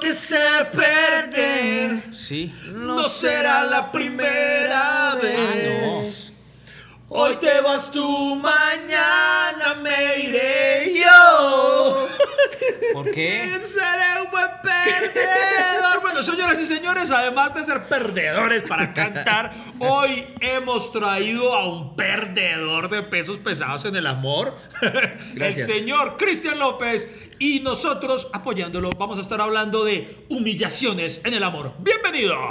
que sé perder. Sí. No será la primera vez. Hoy te vas tú, mañana me iré. ¿Por qué? Seré un buen perdedor. Bueno, señoras y señores, además de ser perdedores para cantar, hoy hemos traído a un perdedor de pesos pesados en el amor. Gracias. El señor Cristian López. Y nosotros, apoyándolo, vamos a estar hablando de humillaciones en el amor. ¡Bienvenido!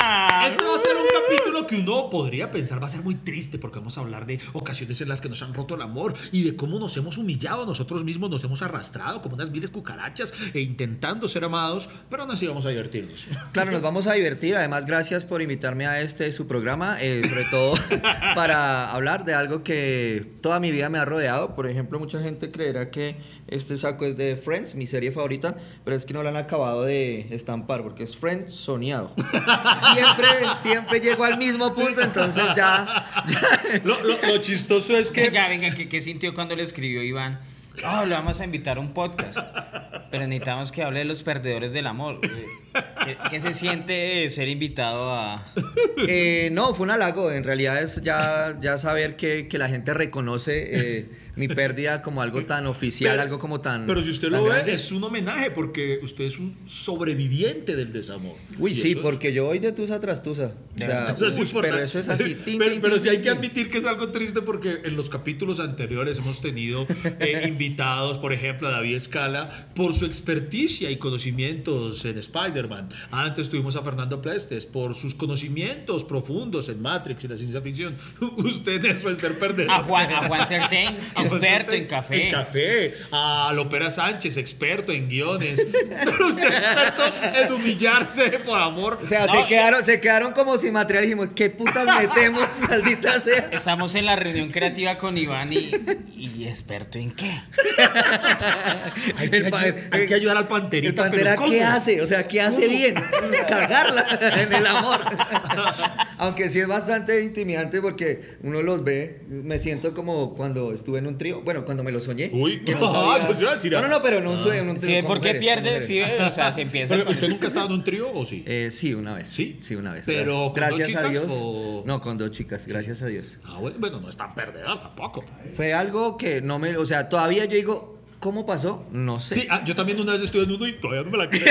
Este va a ser un capítulo que uno podría pensar va a ser muy triste porque vamos a hablar de ocasiones en las que nos han roto el amor y de cómo nos hemos humillado nosotros mismos, nos hemos arrastrado como unas viles cucarachas e intentando ser amados, pero aún así vamos a divertirnos. Claro, nos vamos a divertir. Además, gracias por invitarme a este su programa, eh, sobre todo para hablar de algo que toda mi vida me ha rodeado. Por ejemplo, mucha gente creerá que este saco es de Friends, mi serie favorita, pero es que no lo han acabado de estampar porque es Friends soñado. Siempre, siempre llego al mismo punto, entonces ya, Lo, lo- lo chistoso es que Venga, venga, ¿qué, qué sintió cuando le escribió Iván? Oh, lo vamos a invitar a un podcast. Pero necesitamos que hable de los perdedores del amor. Eh, ¿Qué, qué se siente ser invitado a.? Eh, no, fue un halago. En realidad es ya, ya saber que, que la gente reconoce eh, mi pérdida como algo tan oficial, Pero- algo como tan. Pero si usted lo ve, grande. es un homenaje porque usted es un sobreviviente del desamor. Uy, sí, eso es- porque yo voy de tusa tras tusa. O sea, Eso es uy, pero eso es así. tin, pero tin, pero sí hay tin, que admitir que es algo triste porque en los capítulos anteriores hemos tenido eh, invitados, por ejemplo, a David Escala por su experticia y conocimientos en Spider-Man. Antes tuvimos a Fernando Plestes por sus conocimientos profundos en Matrix y la ciencia ficción. Usted es el ser perdedor. A Juan, a Juan Certain, experto en café. En café. A Lopera Sánchez, experto en guiones. Pero usted es experto en humillarse por amor. O sea, No, se, quedaron, se quedaron como sin material. Dijimos, ¿qué putas metemos, maldita sea? Estamos en la reunión creativa con Iván y, y experto en qué. Hay que, El pa- ayu- hay que ayudar al panterita. El pantera, pero ¿qué hace? O sea, ¿qué hace bien? Cagarla en el amor. Aunque sí es bastante intimidante porque uno los ve, me siento como cuando estuve en un trío. Bueno, cuando me lo soñé. Uy, que ah, sabía- a decir, No, no, no, pero no un sueño, en un ¿Sí trío. con por qué con pierde? ¿Sí? O sea, se empieza. Pero, con- ¿Usted nunca ha estado en un trío o sí? Eh, sí, una vez. ¿Sí? Sí, una vez. Pero, ¿con gracias dos chicas a Dios. o- No, con dos chicas, gracias a Dios. Ah, bueno, bueno, no es tan perdedor tampoco. Fue algo que no me. O sea, todavía yo digo, ¿cómo pasó? No sé. Sí, ah, yo también una vez estuve en uno y todavía no me la creo.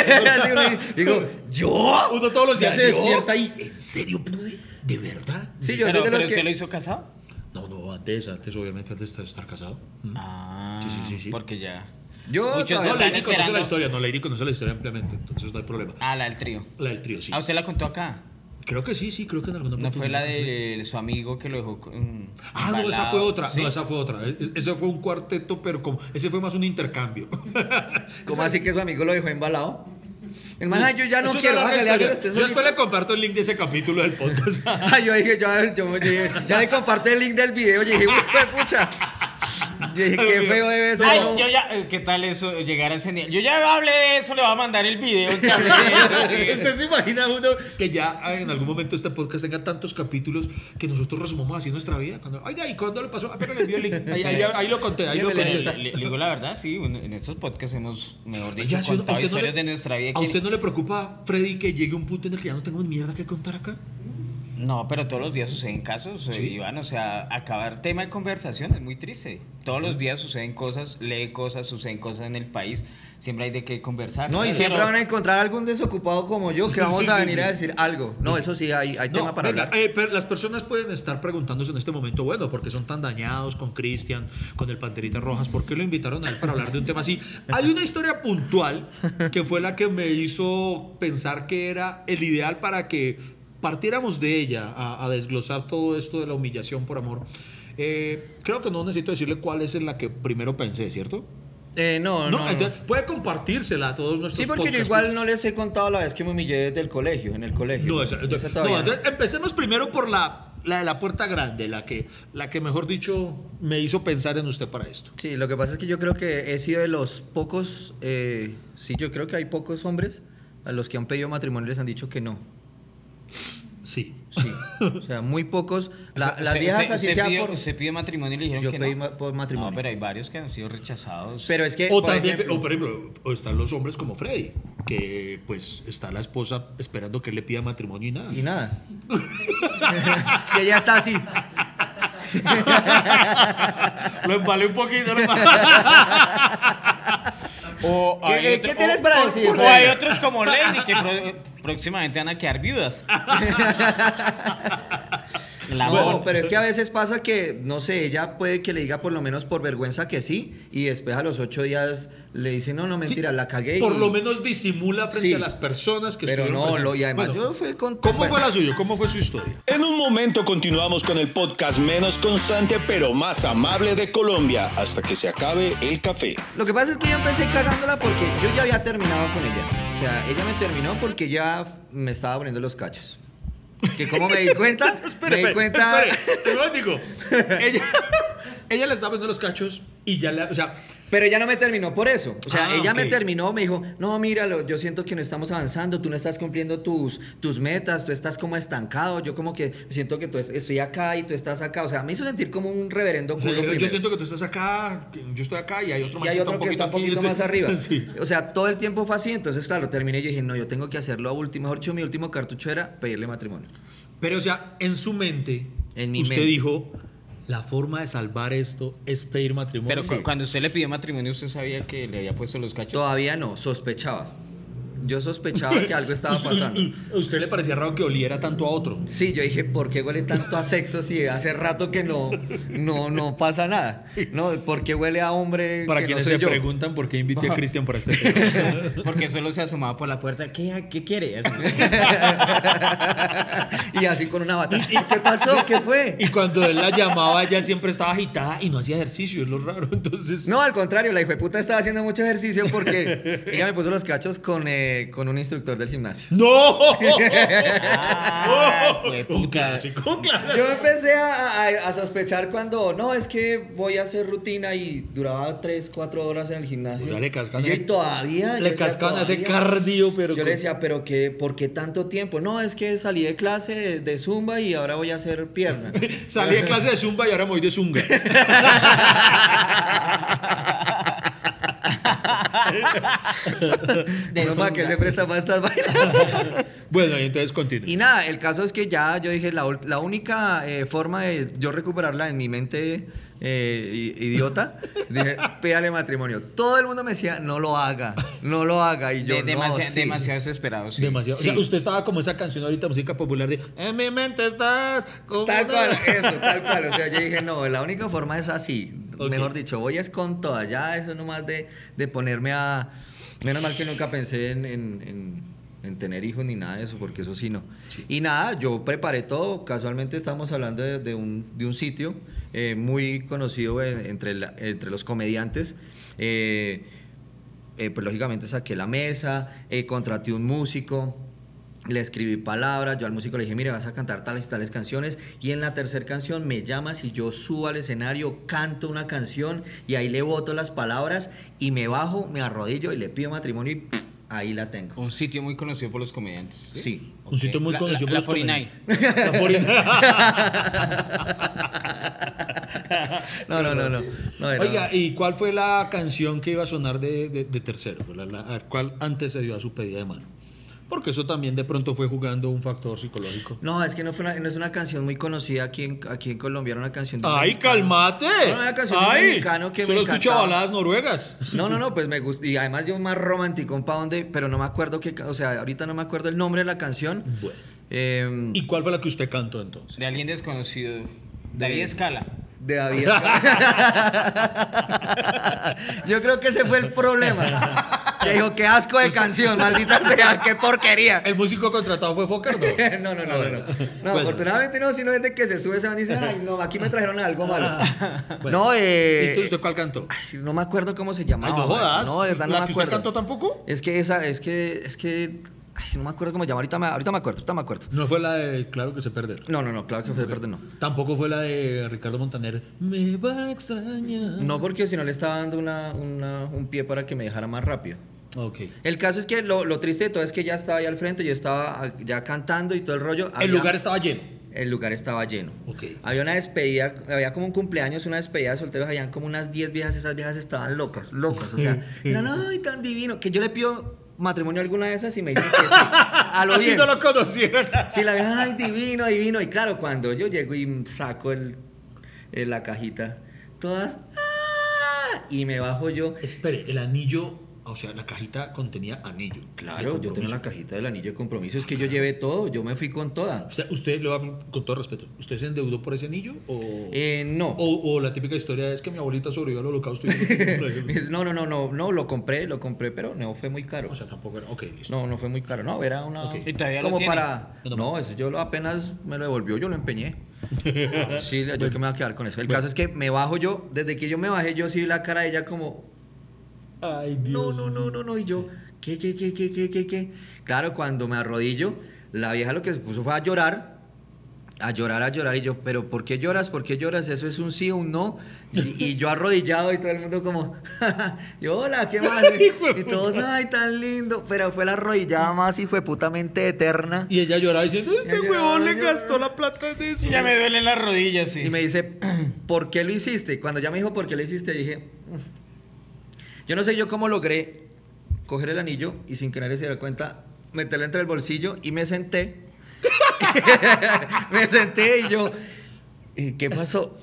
Uno digo, ¿yo? Uno todos los días O se despierta y ¿en serio pude? ¿De verdad? Sí, yo pero, soy de pero los usted que. lo hizo casado? No, no, antes, antes, obviamente, antes de estar casado. Mm. Ah, Sí, sí, sí, sí. porque ya. Yo Muchos No, Lady conoce la historia, no, Lady conoce la historia ampliamente, entonces no hay problema. Ah, la del trío. La del trío, sí. Ah, usted la contó acá. Creo que sí, sí, creo que en alguna No fue la de su amigo que lo dejó con. Ah, no, esa fue otra. ¿Sí? No, esa fue otra. E- e- Ese fue un cuarteto, pero como. Ese fue más un intercambio. ¿Cómo así que su amigo lo dejó embalado? El man, "Ay, yo ya no quiero, hágale, hágale usted Yo después solito". le comparto el link de ese capítulo del podcast. Ay, yo dije, yo, yo, yo ya le compartí el link del video. Yo dije, pucha. Yo dije, qué feo debe ser. Ay, yo ya, eh, ¿qué tal eso? Llegar a ese nivel. Yo ya hablé de eso, le voy a mandar el video. ¿Usted se imagina uno que ya en algún momento este podcast tenga tantos capítulos que nosotros resumamos así nuestra vida? Cuando, Oiga, ¿y cuándo le pasó? Ah, pero le envió el link. Ahí, ahí- ahí lo conté, ahí lo Le, conté. le- le digo la verdad, sí, en estos podcasts hemos, mejor dicho, Oiga, ¿sí o no? ¿A contado usted no historias le- de nuestra vida. ¿A usted no le preocupa, Freddy, que llegue un punto en el que ya no tengo mierda que contar acá? No, pero todos los días suceden casos, eh, Sí. Iván. O sea, acabar tema de conversación es muy triste. Todos los días suceden cosas, lee cosas, suceden cosas en el país. Siempre hay de qué conversar. No, y Pero- siempre van a encontrar algún desocupado como yo que Sí, vamos sí, a venir sí. a decir algo. No, eso sí, hay, hay tema para venga, hablar. eh, pero las personas pueden estar preguntándose en este momento, bueno, porque son tan dañados con Cristian, con el Panterita Rojas, ¿por qué lo invitaron a él para hablar de un tema así? Hay una historia puntual que fue la que me hizo pensar que era el ideal para que partiéramos de ella a, a desglosar todo esto de la humillación por amor. Eh, creo que no necesito decirle cuál es en la que primero pensé, ¿cierto? Eh, no, no. No, no. entonces, puede compartírsela a todos nuestros Sí, porque yo podcast igual no les he contado la vez que me humillé desde el colegio, en el colegio. No, esa- Esa no, todavía no. entonces, empecemos primero por la la de la puerta grande, la que, la que mejor dicho me hizo pensar en usted para esto. Sí, lo que pasa es que yo creo que he sido de los pocos, eh, sí, yo creo que hay pocos hombres a los que han pedido matrimonio y les han dicho que no. Sí. Sí, o sea, muy pocos. La- O sea, las viejas así usted sea pidió- por... Usted pidió matrimonio y le dijeron Yo que pedí no. por matrimonio. No, pero hay varios que han sido rechazados. Pero es que, O por también, ejemplo- o por ejemplo, o están los hombres como Freddy, que pues está la esposa esperando que él le pida matrimonio y nada. Y nada. que ya está así. Lo embalé un poquito, lo embalé. O ¿Qué- hay qué- otro- tienes para decir, O Freddy? hay otros como Lady que pro- próximamente van a quedar viudas. La No, pero es que a veces pasa que, no sé, ella puede que le diga por lo menos por vergüenza que sí, y después a los ocho días le dice, no, no, mentira, Sí, la cagué. Por y- lo menos disimula frente Sí. a las personas que Pero estuvieron no, lo- y además Bueno, yo fui con... ¿Cómo bueno, fue la suya? ¿Cómo fue su historia? En un momento continuamos con el podcast menos constante pero más amable de Colombia hasta que se acabe el café. Lo que pasa es que yo empecé cagándola porque yo ya había terminado con ella. O sea, ella me terminó porque ya me estaba poniendo los cachos. Que como me di cuenta, me di cuenta... espere, ella, ella le estaba poniendo los cachos y ya le, o sea, Pero ella no me terminó por eso. O sea, Ah, ella me ok. terminó, me dijo, no, míralo, yo siento que no estamos avanzando, tú no estás cumpliendo tus, tus metas, tú estás como estancado, yo como que siento que tú es- estoy acá y tú estás acá. O sea, me hizo sentir como un reverendo o sea, culo yo, yo siento que tú estás acá, yo estoy acá y hay otro Y hay otro que está un poquito aquí, más arriba. Sí. O sea, todo el tiempo fue así. Entonces, claro, terminé y yo dije, no, yo tengo que hacerlo a último. Mejor dicho, mi último cartucho era pedirle matrimonio. Pero, o sea, en su mente, En mi usted mente. dijo, la forma de salvar esto es pedir matrimonio. Pero cu- cuando usted le pidió matrimonio, ¿usted sabía que le había puesto los cachos? Todavía no, sospechaba. Yo sospechaba que algo estaba pasando. ¿A usted le parecía raro que oliera tanto a otro? Sí, yo dije, ¿por qué huele tanto a sexo si hace rato que no, no, no pasa nada? No, ¿por qué huele a hombre Para que quienes no soy se yo? preguntan por qué invité a Cristian para este tema. Porque solo se asomaba por la puerta. ¿Qué, qué quiere? Y así con una bata. ¿Qué pasó? ¿Qué fue? Y cuando él la llamaba, ella siempre estaba agitada y no hacía ejercicio, es lo raro. Entonces, No, al contrario, la hijo de puta estaba haciendo mucho ejercicio porque ella me puso los cachos con, eh, con un instructor del gimnasio. ¡No! Ah, clásico. Yo empecé a, a- a sospechar cuando, no, es que voy a hacer rutina y duraba 3, 4 horas en el gimnasio. Ya le cascan y ese- todavía. Le cascaban ese "Todavía". cardio, pero. Yo con- le decía, pero qué, ¿por qué tanto tiempo? No, es que salí de clase de, de zumba y ahora voy a hacer pierna. Salí de clase de zumba y ahora me voy de zunga. De no, para que se presta para estas vainas. bueno, y entonces continúe. Y nada, el caso es que ya yo dije, la, la única eh, forma de yo recuperarla en mi mente eh, idiota, dije, pídale matrimonio. Todo el mundo me decía, no lo haga, no lo haga. Y yo, De- no, sí". Demasiado desesperado. sí. Demasiado. O sea, usted estaba como esa canción ahorita, música popular de En mi mente estás. como Tal una-". cual, eso, tal cual. O sea, yo dije, no, la única forma es así. Ok. Mejor dicho, voy es con toda. Ya eso nomás de, de ponerme a... Menos mal que nunca pensé en, en- en- en tener hijos ni nada de eso, porque eso sí no. Y nada, yo preparé todo. Casualmente estamos hablando de, de un, de un sitio eh, muy conocido en- entre, la- entre los comediantes. Eh, eh, pues lógicamente saqué la mesa, contraté un músico, le escribí palabras, yo al músico le dije, mire, vas a cantar tales y tales canciones, y en la tercera canción me llamas y yo subo al escenario, canto una canción, y ahí le boto las palabras, y me bajo, me arrodillo y le pido matrimonio, y. ahí la tengo. Un sitio muy conocido por los comediantes. Sí. Un sitio muy La- conocido la- por la los 49. comediantes. No, no, no, no. no era- Oiga, ¿y cuál fue la canción que iba a sonar de, de- de tercero? La, la- ¿Cuál antecedió a su pedida de mano? Porque eso también de pronto fue jugando un factor psicológico. No, es que no, fue una, no es una canción muy conocida aquí en, aquí en Colombia, era una canción de ¡Ay, mexicano. cálmate! No, una canción de ¡Ay! mexicano que me Solo escucha encantaba. baladas noruegas. No, no, no, pues me gusta. Y además yo más romántico, para dónde, pero no me acuerdo qué, ca- o sea, ahorita no me acuerdo el nombre de la canción. Bueno. Eh, ¿Y cuál fue la que usted cantó entonces? De alguien desconocido. David Escala. De David. yo creo que ese fue el problema. Que dijo, qué asco de canción, maldita sea, qué porquería. ¿El músico contratado fue Fokker? No, No, no, no, no, no. No, Bueno. afortunadamente no, sino desde que se sube se van y dice, ay, no, aquí me trajeron algo malo. Bueno. No, ¿Y eh. entonces usted cuál cantó? ay, no me acuerdo cómo se Ay, llamaba. no jodas. No, de verdad no ¿La me que usted acuerdo. cantó tampoco? Es que esa, es que, es que, Ay, no me acuerdo cómo se llama. Ahorita me, ahorita me acuerdo, ahorita me acuerdo. No fue la de Claro que se perder. No, no, no, claro que fue de no. Tampoco fue la de Ricardo Montaner. Me va a extrañar. No, porque si no le estaba dando una, una- un pie para que me dejara más rápido. Ok. El caso es que lo, lo triste de todo es que ya estaba ahí al frente, yo estaba ya cantando y todo el rollo. El lugar estaba lleno. El lugar estaba lleno. Ok. Había una despedida, había como un cumpleaños, una despedida de solteros, habían como unas 10 viejas, esas viejas estaban locas, locas, o sea, eran, ay, tan divino, que yo le pido matrimonio alguna de esas y me dicen que sí, a lo Así bien. no lo conocieron. Sí, la vieja, ay, divino, divino, y claro, cuando yo llego y saco el, el- la cajita, todas, "Ah", y me bajo yo, Espere, el anillo, o sea, la cajita contenía anillo. claro, yo tengo la cajita del anillo de compromiso, es que yo llevé todo, yo me fui con toda. Usted, usted va con todo respeto, ¿usted se endeudó por ese anillo? ¿O, Eh, no. o, o la típica historia es que mi abuelita sobrevivió al holocausto? y- Es- No, no, no, no, no, lo compré, lo compré, pero no fue muy caro. o sea, tampoco era. Ok, listo. No, no fue muy caro. No, era una. ¿Y todavía lo como tiene? para. No, eso yo lo- apenas me lo devolvió, yo lo empeñé. Sí, yo que me voy a quedar con eso. El caso es que me bajo yo, desde que yo me bajé, yo sí vi la cara de ella como. Ay, No, no, no, no, no. Y yo, ¿qué, qué, qué, qué, qué, qué, qué? Claro, cuando me arrodillo, la vieja lo que se puso fue a llorar. A llorar, a llorar. Y yo, ¿pero por qué lloras? ¿Por qué lloras? Eso es un sí o un no. Y, y yo arrodillado y todo el mundo como, yo, hola, ¿qué más? Y todos, ay, tan lindo. Pero fue la arrodillada más y fue putamente eterna. Y ella lloraba diciendo, este huevón le lloraba, gastó la plata de eso. Y ya me duelen las rodillas, sí. Y me dice, ¿por qué lo hiciste? Y Cuando ya me dijo por qué lo hiciste, dije. Yo no sé yo cómo logré coger el anillo y sin que nadie se diera cuenta, meterlo entre el bolsillo y me senté. me senté y yo, "¿Y ¿qué pasó?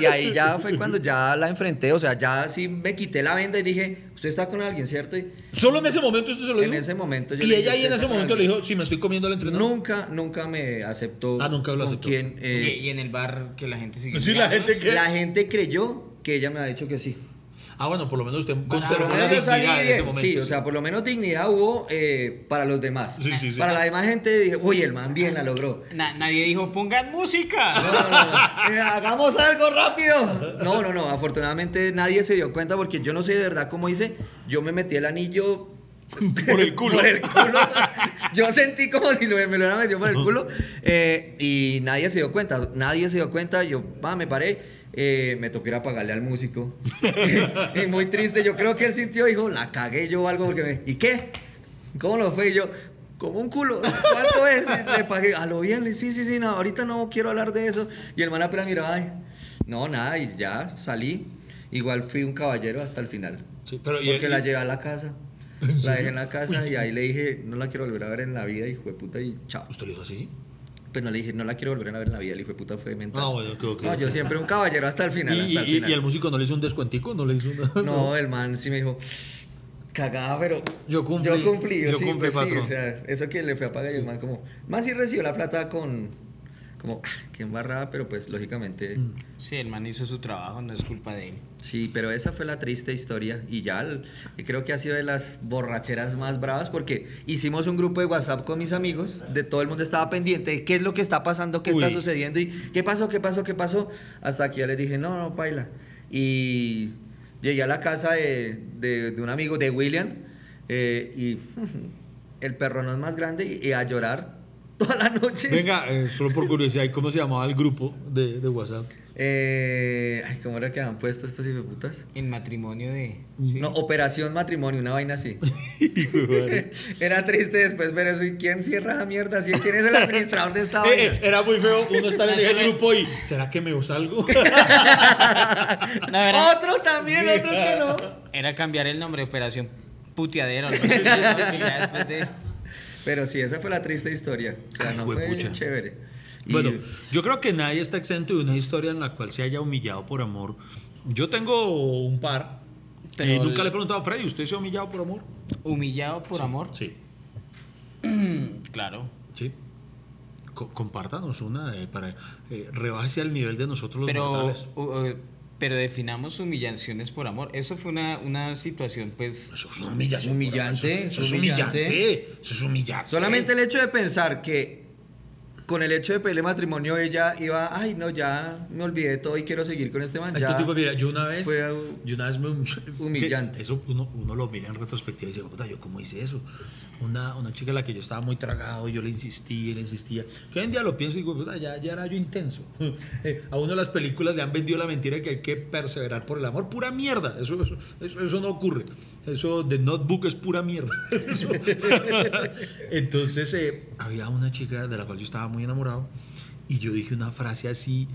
Y ahí ya fue cuando ya la enfrenté, o sea, ya sí me quité la venda y dije, usted está con alguien, ¿cierto? Y Solo en ese momento usted se lo En dijo. ese momento yo Y le dije, ella ahí en "Usted ese está con momento le alguien". dijo, si me estoy comiendo al entrenador. nunca, nunca me aceptó. Ah, nunca lo con aceptó. quién, Y, eh, y en el bar que la gente sigue. Sí, la mirándonos. gente que- La gente creyó que ella me había dicho que sí. Ah, bueno, por lo menos usted conservó la dignidad en ese bien. momento. Sí, o sea, por lo menos dignidad hubo eh, para los demás. Sí, sí, sí. Para la demás gente dije, oye, el man bien la logró. Na- nadie dijo, pongan música. No, no, no. Eh, hagamos algo rápido. No, no, no. Afortunadamente nadie se dio cuenta porque yo no sé de verdad cómo hice. Yo me metí el anillo Por el culo. por el culo. Yo sentí como si lo- me lo hubieran metido por el culo. eh, y nadie se dio cuenta. Nadie se dio cuenta. Yo, va, me paré. Eh, me tocó ir a pagarle al músico. y muy triste. Yo creo que él sintió, dijo, la cagué yo o algo porque me. ¿Y qué? ¿Cómo lo fue? Y yo, como un culo. ¿Cuánto es? Y le pagué. A lo bien, le sí, sí, sí, no, ahorita no quiero hablar de eso. Y el man apenas miró, ay, no, nada, y ya salí. Igual fui un caballero hasta el final. Sí, pero Porque y- la llevé a la casa. La dejé en la casa y ahí le dije, no la quiero volver a ver en la vida, hijo de puta, y chao. ¿Usted le dijo así? Pues no le dije, no la quiero volver a ver en la vida, el hijo de puta fue mental. Ah, bueno. No, yo siempre un caballero hasta el final, ¿Y, hasta el y- final. y el músico no le hizo un descuentico? ¿No le hizo nada? No, el man sí me dijo, cagada, pero. Yo cumplí, Yo cumplí, yo sí, cumplí, pues sí, o sea, eso que le fue a pagar y el man como. Más sí recibió la plata con. Como, ah, qué embarrada, pero pues lógicamente. Mm. Sí, el man hizo su trabajo, no es culpa de él. Sí, pero esa fue la triste historia y ya el- y creo que ha sido de las borracheras más bravas porque hicimos un grupo de WhatsApp con mis amigos, de todo el mundo estaba pendiente de qué es lo que está pasando, qué está Uy. sucediendo y qué pasó, qué pasó, qué pasó, hasta que ya les dije, no, no, paila. Y llegué a la casa de, de- de un amigo de William eh, y el perro no es más grande y, y a llorar toda la noche. Venga, eh, solo por curiosidad, ¿y cómo se llamaba el grupo de, de WhatsApp? Eh, ay, ¿Cómo era que han puesto estos hijueputas? En matrimonio de. No, Operación Matrimonio, una vaina así. Era triste después ver eso. ¿Y quién cierra esa mierda? ¿Sí? ¿Quién es el administrador de esta Eh, eh, vaina? era muy feo uno estar en ese grupo y ¿será que me salgo? No, era, Otro también, otro que no. era cambiar el nombre, Operación Puteadero. ¿no? Ya después de- Pero sí, esa fue la triste historia. O sea, Ay, no fue juepucha. chévere. Y- Bueno, yo creo que nadie está exento de una historia en la cual se haya humillado por amor. Yo tengo un par. Pero Eh, nunca el- le he preguntado a Freddy, ¿usted se ha humillado por amor? Humillado por amor. Sí, Claro. sí. Co- compártanos una eh, para eh, rebase al nivel de nosotros los Pero, mortales. Pero definamos humillaciones por amor. Eso fue una, una situación, pues. Eso es una humillación. Humillante, Eso, eso es humillante. humillante. Eso es humillante. Solamente el hecho de pensar que con el hecho de pedirle matrimonio, ella iba, ay, no, ya me olvidé de todo y quiero seguir con este man. Ya. tipo, mira, yo una vez, fue, yo una vez me, humillante. Eso uno, uno lo mira en retrospectiva y dice, puta, yo cómo hice eso. Una, una chica a la que yo estaba muy tragado, yo le insistía, le insistía. Que hoy en día lo pienso y digo, puta, ya, ya era yo intenso. Eh, a uno las películas le han vendido la mentira de que hay que perseverar por el amor. Pura mierda. Eso, eso, eso, eso no ocurre. Eso de notebook es pura mierda. Entonces, eh, había una chica de la cual yo estaba muy enamorado y yo dije una frase así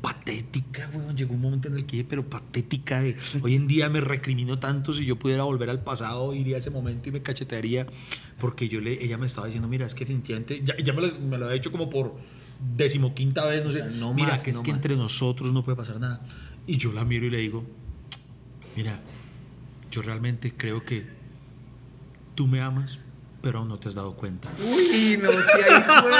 patética, weón. Llegó un momento en el que dije, pero patética de hoy en día me recrimino tanto si yo pudiera volver al pasado, iría a ese momento y me cachetearía porque yo le, ella me estaba diciendo, mira, es que definitivamente, ya, ya me, lo, me lo ha dicho como por decimoquinta vez, no sé, sea, no mira, más, que es no que más. entre nosotros no puede pasar nada. Y yo la miro y le digo, mira, yo realmente creo que tú me amas, pero aún no te has dado cuenta. Uy, no, si ahí fue.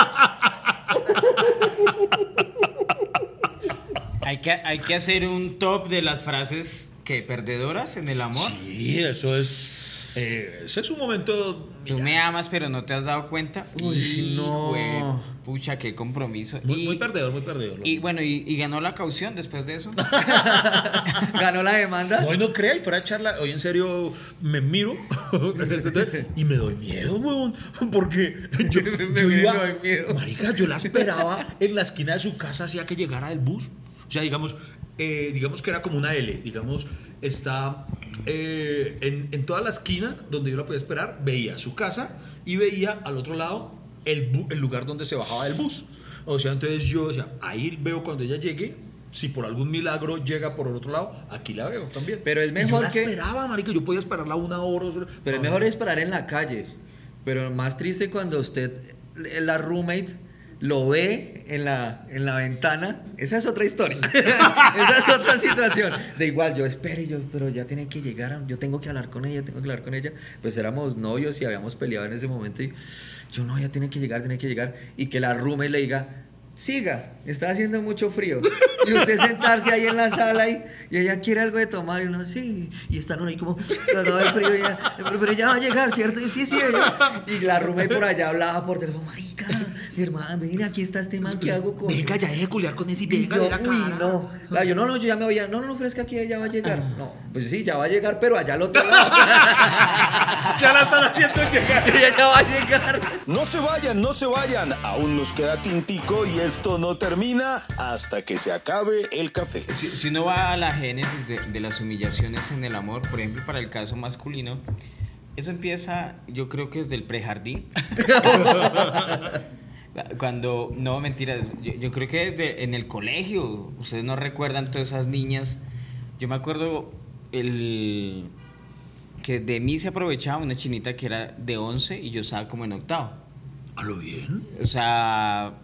Hay que, hay que hacer un top de las frases que perdedoras en el amor. Sí, eso es. Eh, ese es un momento. Tú me amas, pero no te has dado cuenta. Uy, Y, no. güey, pucha, qué compromiso. Muy, y, muy perdedor, muy perdedor. y bueno, y, y ganó la caución después de eso. Ganó la demanda. Hoy no crea y fuera charla, hoy en serio me miro y me doy miedo, weón. Porque yo, Me yo miro y iba, me doy miedo. Marica, yo la esperaba en la esquina de su casa hacía que llegara el bus. O sea, digamos, eh, digamos que era como una L. Digamos, está eh, en, en toda la esquina donde yo la podía esperar, veía su casa y veía al otro lado el, el lugar donde se bajaba el bus. O sea, entonces yo decía, ahí veo cuando ella llegue. Si por algún milagro llega por el otro lado, aquí la veo también. Pero es mejor yo la que- esperaba, marico. Yo podía esperarla una hora. Pero es No, mejor esperar en la calle. Pero más triste cuando usted, la roommate, lo ve en la, en la ventana. Esa es otra historia. Esa es otra situación. De igual, yo espere, yo, pero ya tiene que llegar. Yo tengo que hablar con ella, tengo que hablar con ella. Pues éramos novios y habíamos peleado en ese momento. Y yo, no, ya tiene que llegar, tiene que llegar. Y que la roommate le diga. Siga, está haciendo mucho frío. Y usted sentarse ahí en la sala y, y ella quiere algo de tomar y uno, sí. Y están ahí como tratado del frío. Y ella, pero, pero ella va a llegar, ¿cierto? Y sí, sí, ella. Y la roommate por allá hablaba por teléfono, marica, mi hermana, mira, aquí está este man, ¿qué hago con Venga, ya deje de culiar con ese y venga yo, de la uy, cara. no. Claro, yo, no, no, yo ya me voy a... No, no, no, pero es que aquí ella va a llegar. No, pues sí, ya va a llegar, pero allá al otro lado. Ya la están haciendo llegar. ella ya va a llegar. No se vayan, no se vayan. Aún nos queda tintico y esto no termina hasta que se acabe el café. Si, si uno va a la génesis de, de las humillaciones en el amor, por ejemplo, para el caso masculino, eso empieza, yo creo que desde el prejardín. Cuando, no, mentiras, yo, yo creo que desde en el colegio, ustedes no recuerdan todas esas niñas. Yo me acuerdo el que de mí se aprovechaba una chinita que era de 11 y yo estaba como en octavo. ¿A lo bien? O sea,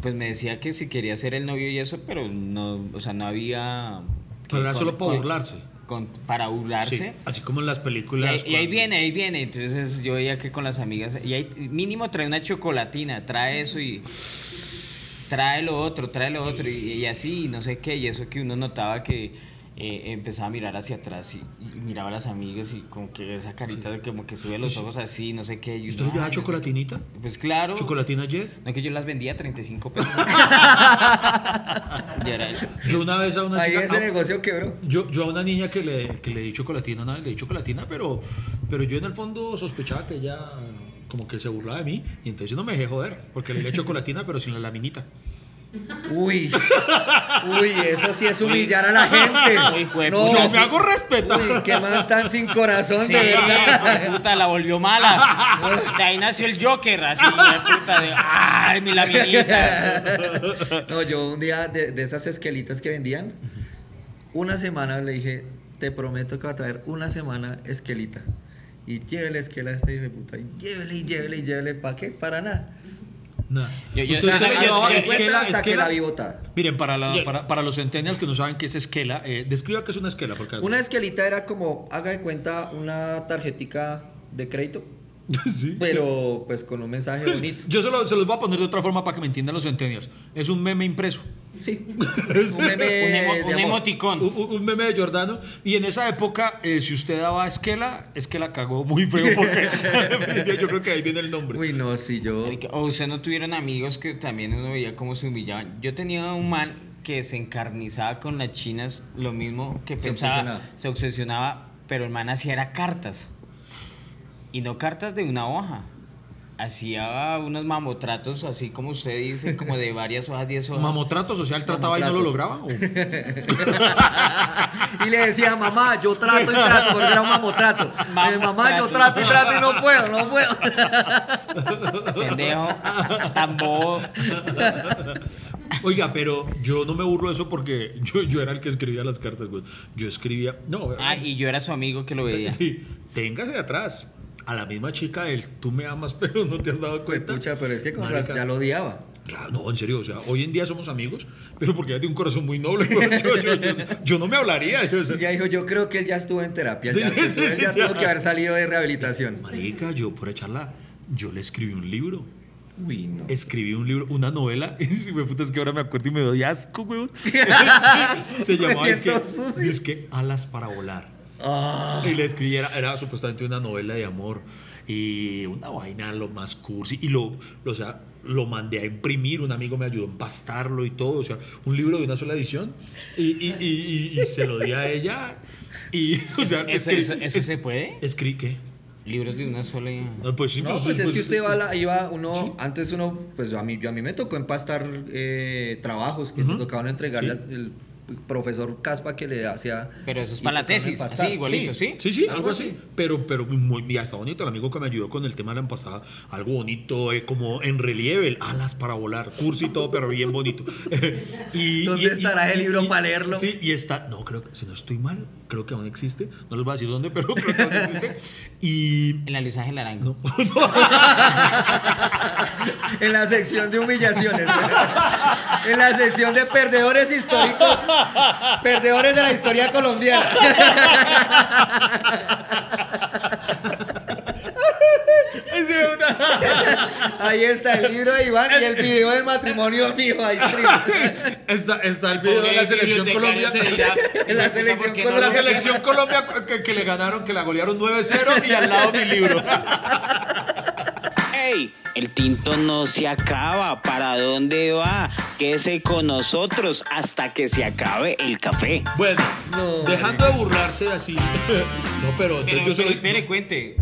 pues me decía que si quería ser el novio y eso, pero no, o sea, no había... Pero era solo para burlarse. Con- para burlarse. Sí, así como en las Y películas. y ahí viene, ahí viene. Entonces yo veía que con las amigas, y ahí mínimo trae una chocolatina, trae eso y trae lo otro, trae lo otro, y, y así, y no sé qué, y eso que uno notaba que eh, empezaba a mirar hacia atrás y, y miraba a las amigas y como que esa carita de como que sube los ojos así, no sé qué. Y ¿Y uno, usted le llevaba "Ay, no sé chocolatinita? qué". Pues claro. ¿Chocolatina Jet? No que yo las vendía a 35 pesos. y era eso. Yo una vez a una Ahí chica- ese a- negocio quebró. Yo, yo a una niña que le, que le di chocolatina, una vez le di chocolatina, pero, pero yo en el fondo sospechaba que ella como que se burlaba de mí y entonces yo no me dejé joder porque le di chocolatina pero sin la laminita. Uy, uy, eso sí es humillar a la gente. Uy, no, Yo me hago respetar. Uy, qué man tan sin corazón, Sí, de verdad. puta, la volvió mala. De ahí nació el Joker, así, de puta, de, ¡ay, mi laminita! No, yo un día de, de esas esquelitas que vendían, una semana le dije, te prometo que va a traer una semana esquelita. Y llévele esquela a este hijo de puta. Y llévele, y llévele, y llévele. ¿Para qué? Para nada. Yo- yo- Usted se le yo- llevaba yo- yo- esquela, hasta que la vi botada. Miren, para, la- para, para los centennials que no saben qué es esquela, eh, describa qué es una esquela. Porque Una esquelita era como, haga de cuenta, una tarjetica de crédito, Sí. pero pues con un mensaje bonito. Yo se, lo- se los voy a poner de otra forma para que me entiendan los centennials. Es un meme impreso. Sí. Un meme Un, emo- de un emoticón. Un, meme de Giordano. Y en esa época, eh, si usted daba esquela, es que la cagó muy feo porque yo creo que ahí viene el nombre. Uy, no, sí, yo. O usted no tuvieron amigos que también uno veía cómo se humillaban. Yo tenía un man que se encarnizaba con las chinas, lo mismo que Se pensaba, obsesionaba. se obsesionaba, pero el man hacía era cartas. Y no cartas de una hoja. Hacía unos mamotratos, así como usted dice, como de varias hojas, 10 hojas. Mamotrato social trataba y no lo lograba. ¿o? Y le decía, mamá, yo trato y trato, porque era un mamotrato. Eh, mamá, yo trato y trato y no puedo, no puedo. Pendejo, tan bobo. Oiga, pero yo no me burlo de eso porque yo, yo era el que escribía las cartas, güey. Yo escribía. No, Ah, y yo era su amigo que lo veía. Sí, téngase de atrás. A la misma chica del tú me amas, pero no te has dado Pues, cuenta. pucha, pero es que con Marica, ya lo odiaba. Claro, no, en serio, o sea, hoy en día somos amigos, pero porque ella tiene un corazón muy noble. Yo, yo- yo- yo no me hablaría. yo- Ya dijo, yo creo que él ya estuvo en terapia. Sí, ya sí, sí, él ya sí, tuvo que haber salido de rehabilitación. Marica, yo por echarla, yo le escribí un libro. Uy, no. Escribí un libro, una novela. Y si me puta, es que ahora me acuerdo y me doy asco, weón. Se llamaba, es que, es que Alas para volar. Ah, Y le escribí, era, supuestamente una novela de amor. Y una vaina lo más cursi. Y lo, lo- o sea, lo mandé a imprimir. Un amigo me ayudó a empastarlo y todo. O sea, un libro de una sola edición. Y, y- y- y- y se lo di a ella. Y, o sea, ¿Eso, escri- eso- eso es- se puede? Escribí, ¿qué? Libros de una sola. Ah, Pues sí, No, pues es que usted iba, a la- iba uno, antes uno, pues a mí, yo a mí me tocó empastar eh, trabajos que me tocaban entregarle Sí. al el profesor Caspa que le hacía. Pero eso es para la tesis, así, igualito, ¿sí? Sí, sí, algo así. Pero, pero muy, y hasta bonito. El amigo que me ayudó con el tema de la empastada, algo bonito, eh, como en relieve, el alas para volar, curso y todo, pero bien bonito. y, ¿Dónde y- estará ese libro para leerlo? Sí, y está, no, creo que, si no estoy mal, creo que aún existe. No les voy a decir dónde, pero creo que aún existe. Y. En la Luis Ángel Arango. No, En la sección de humillaciones. en la sección de perdedores históricos. Perdedores de la historia colombiana. Ahí está el libro de Iván y el video del matrimonio fijo. Ahí está, está el video de la selección Colombia. En la selección La Colombia. selección Colombia que, que le ganaron, que la golearon 9-0 y al lado mi libro. ¡Ey! El tinto no se acaba. ¿Para dónde va? Quédese con nosotros hasta que se acabe el café. Bueno, No, dejando de burlarse así. No, pero Pero, yo se pero lo espere, cuente.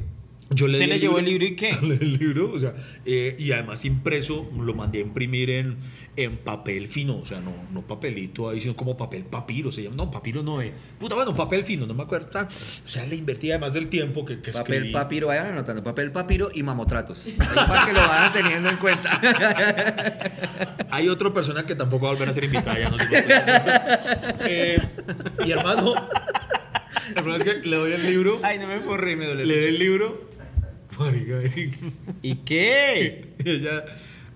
Yo ¿Se le llevó el libro y qué? el libro, o sea, eh, y además impreso, lo mandé a imprimir en, en papel fino, o sea, no, no papelito ahí, sino como papel papiro, se llama. No, papiro no es. Puta, bueno, papel fino, no me acuerdo. tan- O sea, le invertí además del tiempo que, que Papel escribí. papiro, vayan anotando. Papel papiro y mamotratos. Ahí para que lo vayan teniendo en cuenta. Hay otra persona que tampoco va a volver a ser invitada, ya no sé por qué. Eh, y hermano, hermano, es que le doy el libro, Ay, no me reír, me duele. le doy el libro. Marica, y- ¿Y qué? Y ella,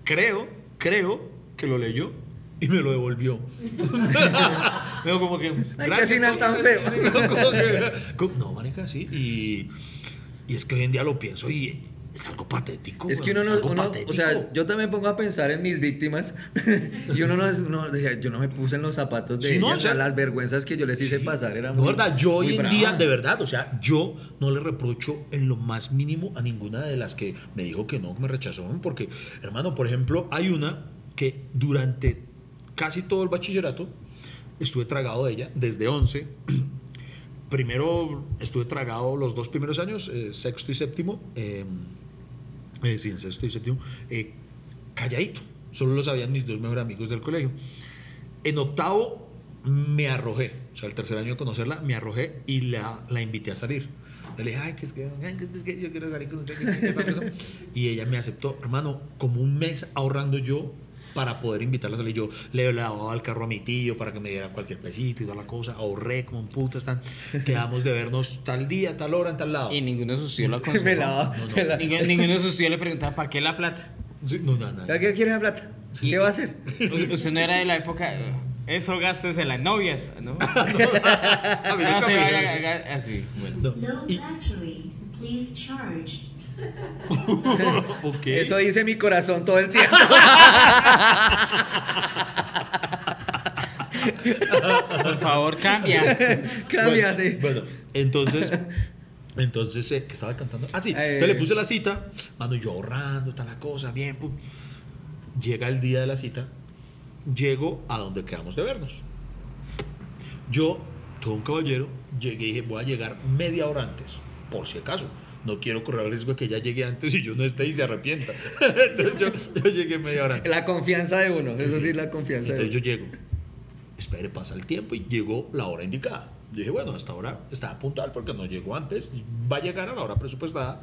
creo, creo que lo leyó y me lo devolvió. Veo como que. Ay, qué final tan feo. Sí, no, como que- como- no, marica, sí. Y, y es que hoy en día lo pienso y es algo patético. Es que uno no, algo uno- patético. o sea, yo también pongo a pensar en mis víctimas y uno no es, decía, yo no me puse en los zapatos de Sí, no, ellas, o sea, o sea, las vergüenzas que yo les hice pasar eran No, muy, verdad, yo hoy muy en día, de verdad, o sea, yo no le reprocho en lo más mínimo a ninguna de las que me dijo que no, que me rechazó, porque, hermano, por ejemplo, hay una que durante casi todo el bachillerato estuve tragado de ella, desde 11. Primero estuve tragado los dos primeros años, eh, sexto y séptimo, eh, eh, sí, en sexto y séptimo, eh, calladito, solo lo sabían mis dos mejores amigos del colegio. En octavo me arrojé, o sea, el tercer año de conocerla, me arrojé y la, la invité a salir. Le dije, ay, que es que, ay, que es que yo quiero salir con usted. que- que- que tal cosa". Y ella me aceptó, hermano, como un mes ahorrando yo para poder invitarla a salir. Yo le lavaba el carro a mi tío para que me diera cualquier pesito y toda la cosa. Ahorré como un puto. Están. Quedamos de vernos tal día, tal hora, en tal lado. Y ninguno de sus tíos lo Me aconsejó. la- No, no. me la- Ninguno, ninguno de sus tíos le preguntaba, ¿para qué la plata? Sí, no, no, no. ¿Ya ¿Qué quiere la plata? Y- ¿Qué va a hacer? U- Usted no era de la época, eso gastes en las novias, ¿no? A mí No, haga- así. Bueno. No. No Y- Eso dice mi corazón todo el tiempo. Por favor, cambia. Cámbiate. Bueno, bueno, entonces, entonces, eh, ¿qué estaba cantando? Ah, sí, Eh. entonces le puse la cita, mano, yo ahorrando, tal la cosa, bien, pum. Llega el día de la cita, llego a donde quedamos de vernos. Yo, todo un caballero, llegué y dije, voy a llegar media hora antes, por si acaso. No quiero correr el riesgo de que ella llegue antes y yo no esté y se arrepienta. Entonces yo, yo llegué media hora. La confianza de uno. Sí, Eso sí. la confianza de Entonces uno. yo llego. Espere, pasa el tiempo y llegó la hora indicada. Yo dije, bueno, hasta ahora está puntual porque no llegó antes. Va a llegar a la hora presupuestada.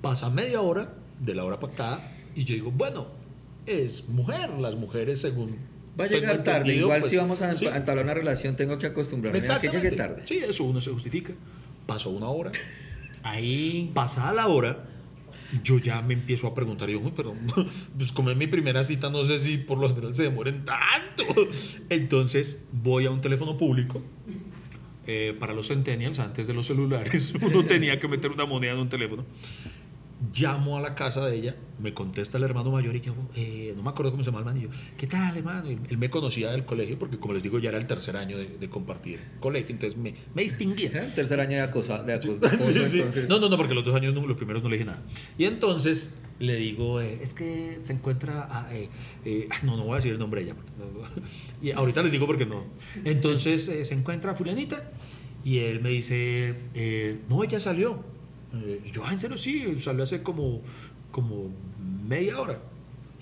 Pasa media hora de la hora pactada y yo digo, bueno, es mujer. Las mujeres, según. Va a llegar tarde. Igual pues, si vamos a sí. entablar una relación, tengo que acostumbrarme a que llegue tarde. Sí, eso uno se justifica. Pasó una hora. Ahí. Pasada la hora, yo ya me empiezo a preguntar, yo, "Uy, pero pues como es mi primera cita, no sé si por lo general se demoren tanto. Entonces voy a un teléfono público. eh, para los centennials, antes de los celulares, uno tenía que meter una moneda en un teléfono. Llamo a la casa de ella, me contesta el hermano mayor y yo, eh, no me acuerdo cómo se llama el man, y yo, ¿qué tal, hermano? Y él me conocía del colegio, porque como les digo, ya era el tercer año de, de compartir colegio, entonces me, me distinguía. El tercer año de acoso, de acoso, de acoso, Sí, sí. entonces. No, no, no, porque los dos años, no- los primeros no le dije nada. Y entonces le digo, eh, es que se encuentra, ah, eh, eh, no, no voy a decir el nombre de ella. Y ahorita les digo porque no. Entonces eh, se encuentra fulanita y él me dice, eh, no, ella salió. Eh, y yo, ah, en serio, sí, salió hace como, como media hora.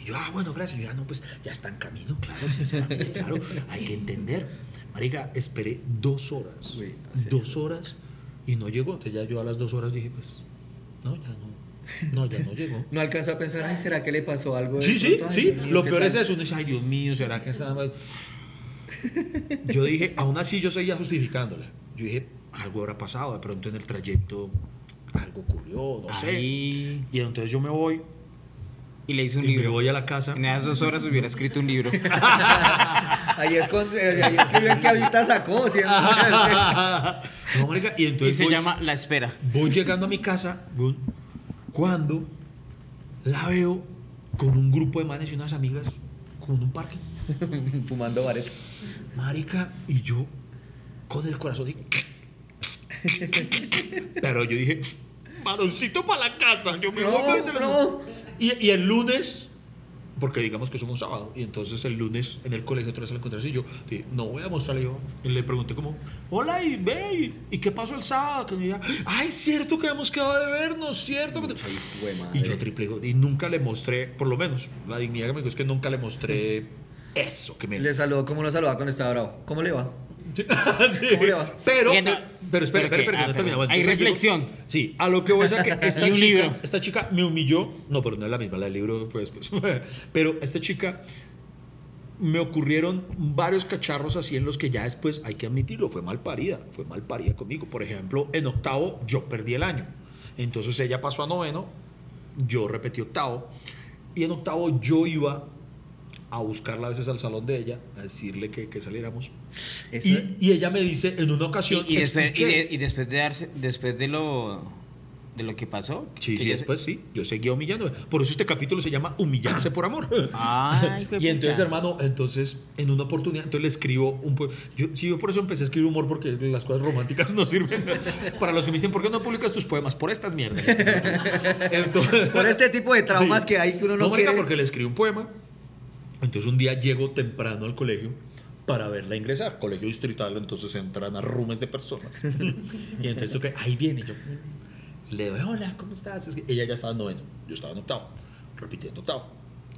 Y yo, ah, bueno, gracias. Y yo, ah, no, pues ya está en camino, claro, sinceramente, claro. Hay que entender. Marica, esperé dos horas. Uy, dos horas y no llegó. Entonces ya yo a las dos horas dije, pues, no, ya no. No, ya no llegó. No alcanzó a pensar, ay, ¿será que le pasó algo? Sí, sí? Ay, sí. Mío, Lo ¿qué peor es tal? eso. Uno dice, ay, Dios mío, ¿será que está mal? Yo dije, aún así yo seguía justificándola. Yo dije, algo habrá pasado, de pronto en el trayecto algo ocurrió, no sé. Ahí. Y entonces yo me voy Y le hice un y me libro. voy a la casa. En esas dos horas hubiera escrito un libro. Ahí, es con, ahí escribió el que ahorita sacó. no, marica, y y entonces se voy- llama La Espera. Voy llegando a mi casa cuando la veo con un grupo de manes y unas amigas como en un parque. Fumando vareta. Marica, y yo con el corazón. así, Pero yo dije, varoncito para la casa. Yo me No, voy a no. Y, y el lunes, porque digamos que eso fue un sábado, y entonces el lunes en el colegio otra vez la encontré así. Yo dije, no voy a mostrarle yo. Y le pregunté como, hola, y ve, y, ¿y qué pasó el sábado? Me diga, ay, cierto que hemos quedado de vernos, cierto. que-". Y yo triple, y nunca le mostré, por lo menos, la dignidad que me dijo es que nunca le mostré eso que me Le saludó, ¿cómo lo saludaba cuando estaba bravo? ¿Cómo le va? Pero, no. pero espera, Pero espera, ah, no. Hay reflexión. digo- sí, a lo que voy a decir que esta un chica, libro. esta chica me humilló. No, pero no es la misma, la del libro fue después. Pero esta chica me ocurrieron varios cacharros así en los que ya después, hay que admitirlo, fue mal parida. Fue mal parida conmigo. Por ejemplo, en octavo yo perdí el año. Entonces ella pasó a noveno, yo repetí octavo. Y en octavo yo iba a buscarla a veces al salón de ella, a decirle que, que saliéramos. Eso- Y, y ella me dice en una Y, ocasión. y después, y, de- y después de darse, después de lo de lo que pasó. Sí, que sí, ella se- después sí, yo seguía humillándome. Por eso este capítulo se llama Humillarse por amor. Ay, y entonces, pucha. hermano, entonces, en una oportunidad, entonces le escribo un poema. Yo, sí, yo por eso empecé a escribir humor, porque las cosas románticas no sirven. Para los que me dicen, ¿por qué no publicas tus poemas? Por estas mierdas. Entonces- Por este tipo de traumas Sí. que hay que uno no, marica, quiere. porque le escribí un poema. Entonces un día llego temprano al colegio para verla ingresar. Colegio distrital, entonces entran a rumes de personas. y entonces, ok, ahí viene yo. Le doy, hola, ¿cómo estás? Es que ella ya estaba en noveno, yo estaba en octavo, repitiendo octavo.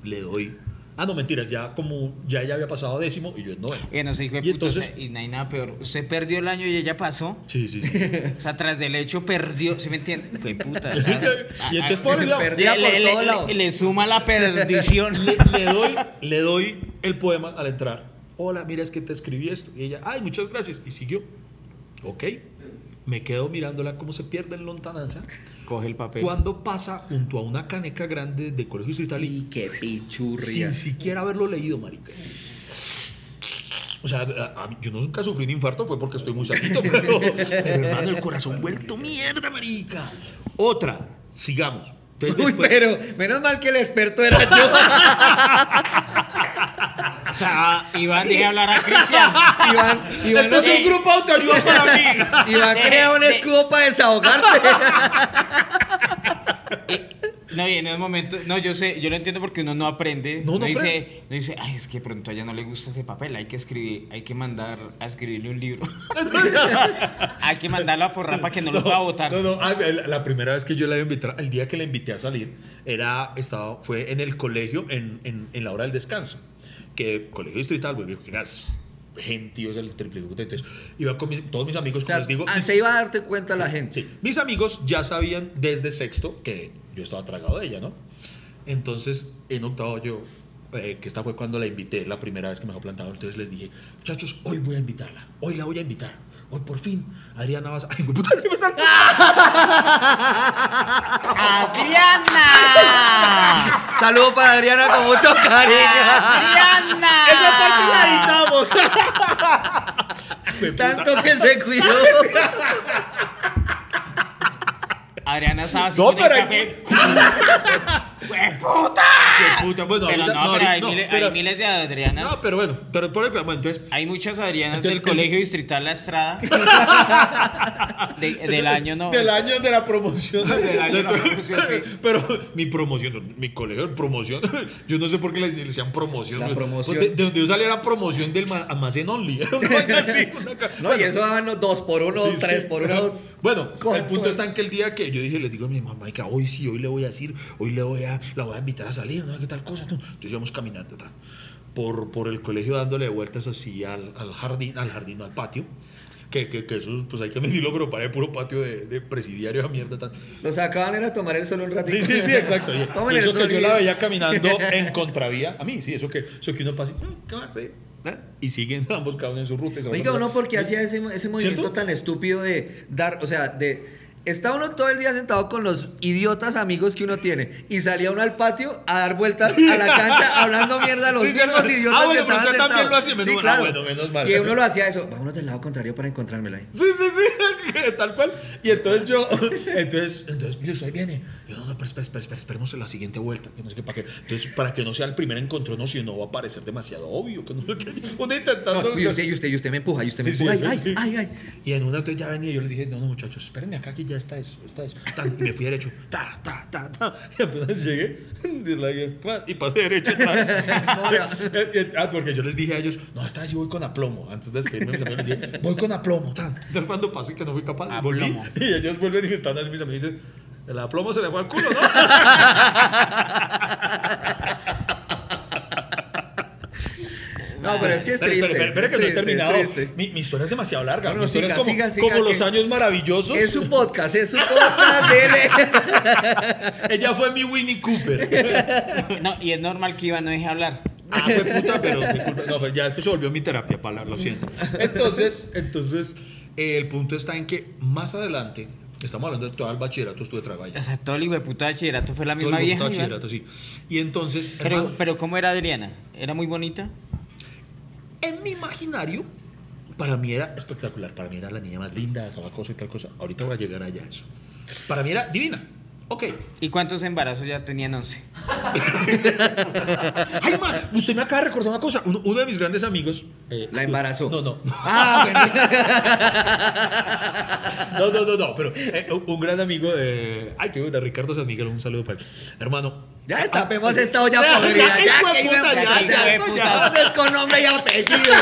Le doy, ah, no, mentiras, ya como, ya ella había pasado décimo y yo en noveno. Y puta, o sea, entonces- y no hay nada peor. Usted perdió el año y ella pasó. Sí, sí, sí. O sea, tras del hecho perdió, ¿sí me entiende? Fue puta. Sí, y entonces, pobre, Perdía le, por le- todo le- lado. le suma la perdición. le, le doy, le doy el poema al entrar. Hola, mira, es que te escribí esto. Y ella, ay, muchas gracias. Y siguió. Ok. Me quedo mirándola cómo se pierde en lontananza. Coge el papel. Cuando pasa junto a una caneca grande de colegio distrital Y qué pichurria. sin siquiera haberlo leído, marica. O sea, a- a yo nunca sufrí un infarto, fue porque estoy muy saquito, pero, pero, hermano, el corazón vuelto mierda, marica. Otra, sigamos. Entonces, Uy, después- pero menos mal que el experto era yo. O sea, Iván, deje hablar a Cristian. Iván, Iván, Esto es un grupo autoayuda para mí. Iván crea un de- escudo para desahogarse. No, y en el momento, no, yo sé, yo lo entiendo porque uno no aprende. No, no dice, aprende. no dice, ay, es que pronto a ella no le gusta ese papel, hay que escribir, hay que mandar a escribirle un libro. hay que mandarlo a forrar para que no, lo pueda votar. No, no, la, la primera vez que yo la iba a invitar, el día que la invité a salir, era, estaba, fue en el colegio en, en, en la hora del descanso. Que colegio distrital, güey, que eras gentíos el triple. Entonces, iba con mis- todos mis amigos, O como sea, les digo. ah, se iba a darte cuenta la gente. Sí, mis amigos ya sabían desde sexto que yo estaba tragado de ella, ¿no? Entonces, en octavo yo, eh, que esta fue cuando la invité, la primera vez que me dejó plantado, entonces les dije, muchachos, hoy voy a invitarla, hoy la voy a invitar, hoy por fin, Adriana vas a... Ay, güey, puta, sí me salió. ¡Adriana! Saludo para Adriana con mucho cariño. ¡Adriana! Esa parte la editamos. Tanto que se cuidó. Adriana estaba así No, pero café. ¡Hue puta! Qué puta, bueno, Pero ahorita- no, pero hay, no, miles, pero- hay miles de Adrianas. No, pero bueno, pero por ejemplo, bueno, entonces... Hay muchas Adrianas Entonces, del el- Colegio Distrital La Estrada. De- del año no. Del año de la promoción. Del año de la promoción, sí. Pero mi promoción, mi colegio promoción, yo no sé por qué le le decían promoción. La Pues, promoción. De, de donde yo salía era promoción del ma- almacén only. Era una vaina así, una ca- No, y eso daban dos por uno, Sí, tres sí. por uno. Bueno, Con- el punto está en que el día que yo dije, le digo a mi mamá, marica, hoy sí, hoy le voy a decir, hoy le voy a, la voy a invitar a salir, ¿no? ¿Qué tal cosa? no? Entonces íbamos caminando ta, por, por el colegio dándole vueltas así al, al jardín, al jardín, no, al patio. Que, que, que eso, pues hay que medirlo, pero para el puro patio de, de presidiario, esa mierda tan. Los sacaban era tomar el sol un ratito. Sí, sí, sí, exacto. El eso sol que yo la veía caminando en contravía, a mí, sí, eso que, eso que uno pasa y, "Mm, ¿qué más? eh?", ¿eh? Y siguen ambos cada uno en su ruta. Oiga, uno porque hacía ese, ese movimiento ¿Cierto? tan estúpido de dar, o sea, de... Está uno todo el día sentado con los idiotas amigos que uno tiene y salía uno al patio a dar vueltas a la cancha hablando mierda a los Sí, sí, mismos no. idiotas Ah, bueno, que estaban sentados. lo hacía, menos sí, mal. claro. Ah, bueno, menos mal. Y uno lo hacía eso, vámonos del lado contrario para encontrármela ahí. Sí, sí, sí, tal cual. Y entonces yo, entonces, entonces, yo usted viene. Yo, no, no, pero espera, espera, espera, esperemos en la siguiente vuelta. Que no sé qué, para que, entonces, para que no sea el primer encuentro, no, si no va a parecer demasiado obvio. Que no. Uno intentando. No, y usted, y usted, y usted me empuja, y usted me Sí, sí, empuja. sí, ay, sí. ay, ay, Y en una entonces ya venía, yo le dije, no, no, muchachos, espérenme acá que ya está eso, está eso. Tan, y me fui derecho, ta, ta, ta, ta. Y apenas llegué, y, pasé derecho. ta. ah, porque yo les dije a ellos, no, esta vez sí voy con aplomo. Antes de despedirme, mis amigos les dije, voy con aplomo. Tan. Entonces cuando pasó y que no fui capaz, volví. Y ellos vuelven y me están así, mis amigos dicen, el aplomo se le fue al culo, ¿no? No, pero es que es Espera, triste. es que no he terminado. Mi, mi historia es demasiado larga. No, no, mi historia siga, es como, siga, siga, como los años maravillosos. Es su podcast, es su podcast, dele. Ella fue mi Winnie Cooper. No, y es normal que Iván no deje hablar. Ah, fue puta, pero, disculpa, no, pero ya esto se volvió mi terapia para hablar, lo siento. Entonces, entonces eh, el punto está en que más adelante, estamos hablando de todo el bachillerato, estuve trabajando. O sea, todo el hijo de puta bachillerato fue la Todo misma el vieja. Iván. bachillerato, sí. Y entonces, Pero, hermano, pero ¿cómo era Adriana? ¿Era muy bonita? En mi imaginario, para mí era espectacular. Para mí era la niña más linda, cada cosa y tal cosa. Ahorita voy a llegar allá a eso. Para mí era divina. Ok. ¿Y cuántos embarazos ya tenían 11? Ay, ma, usted me acaba de recordar una cosa. Uno, uno de mis grandes amigos. eh, La embarazó. No, no. Ah, No, no, no, no, pero eh, un- un gran amigo de. Ay, qué bueno, Ricardo San Miguel, un saludo para él. Hermano. Ya destapemos esta olla Ya, podrida. ya, Ya, hijo de que puta, ya, ya, ya, ya, ya. con nombre y apellido.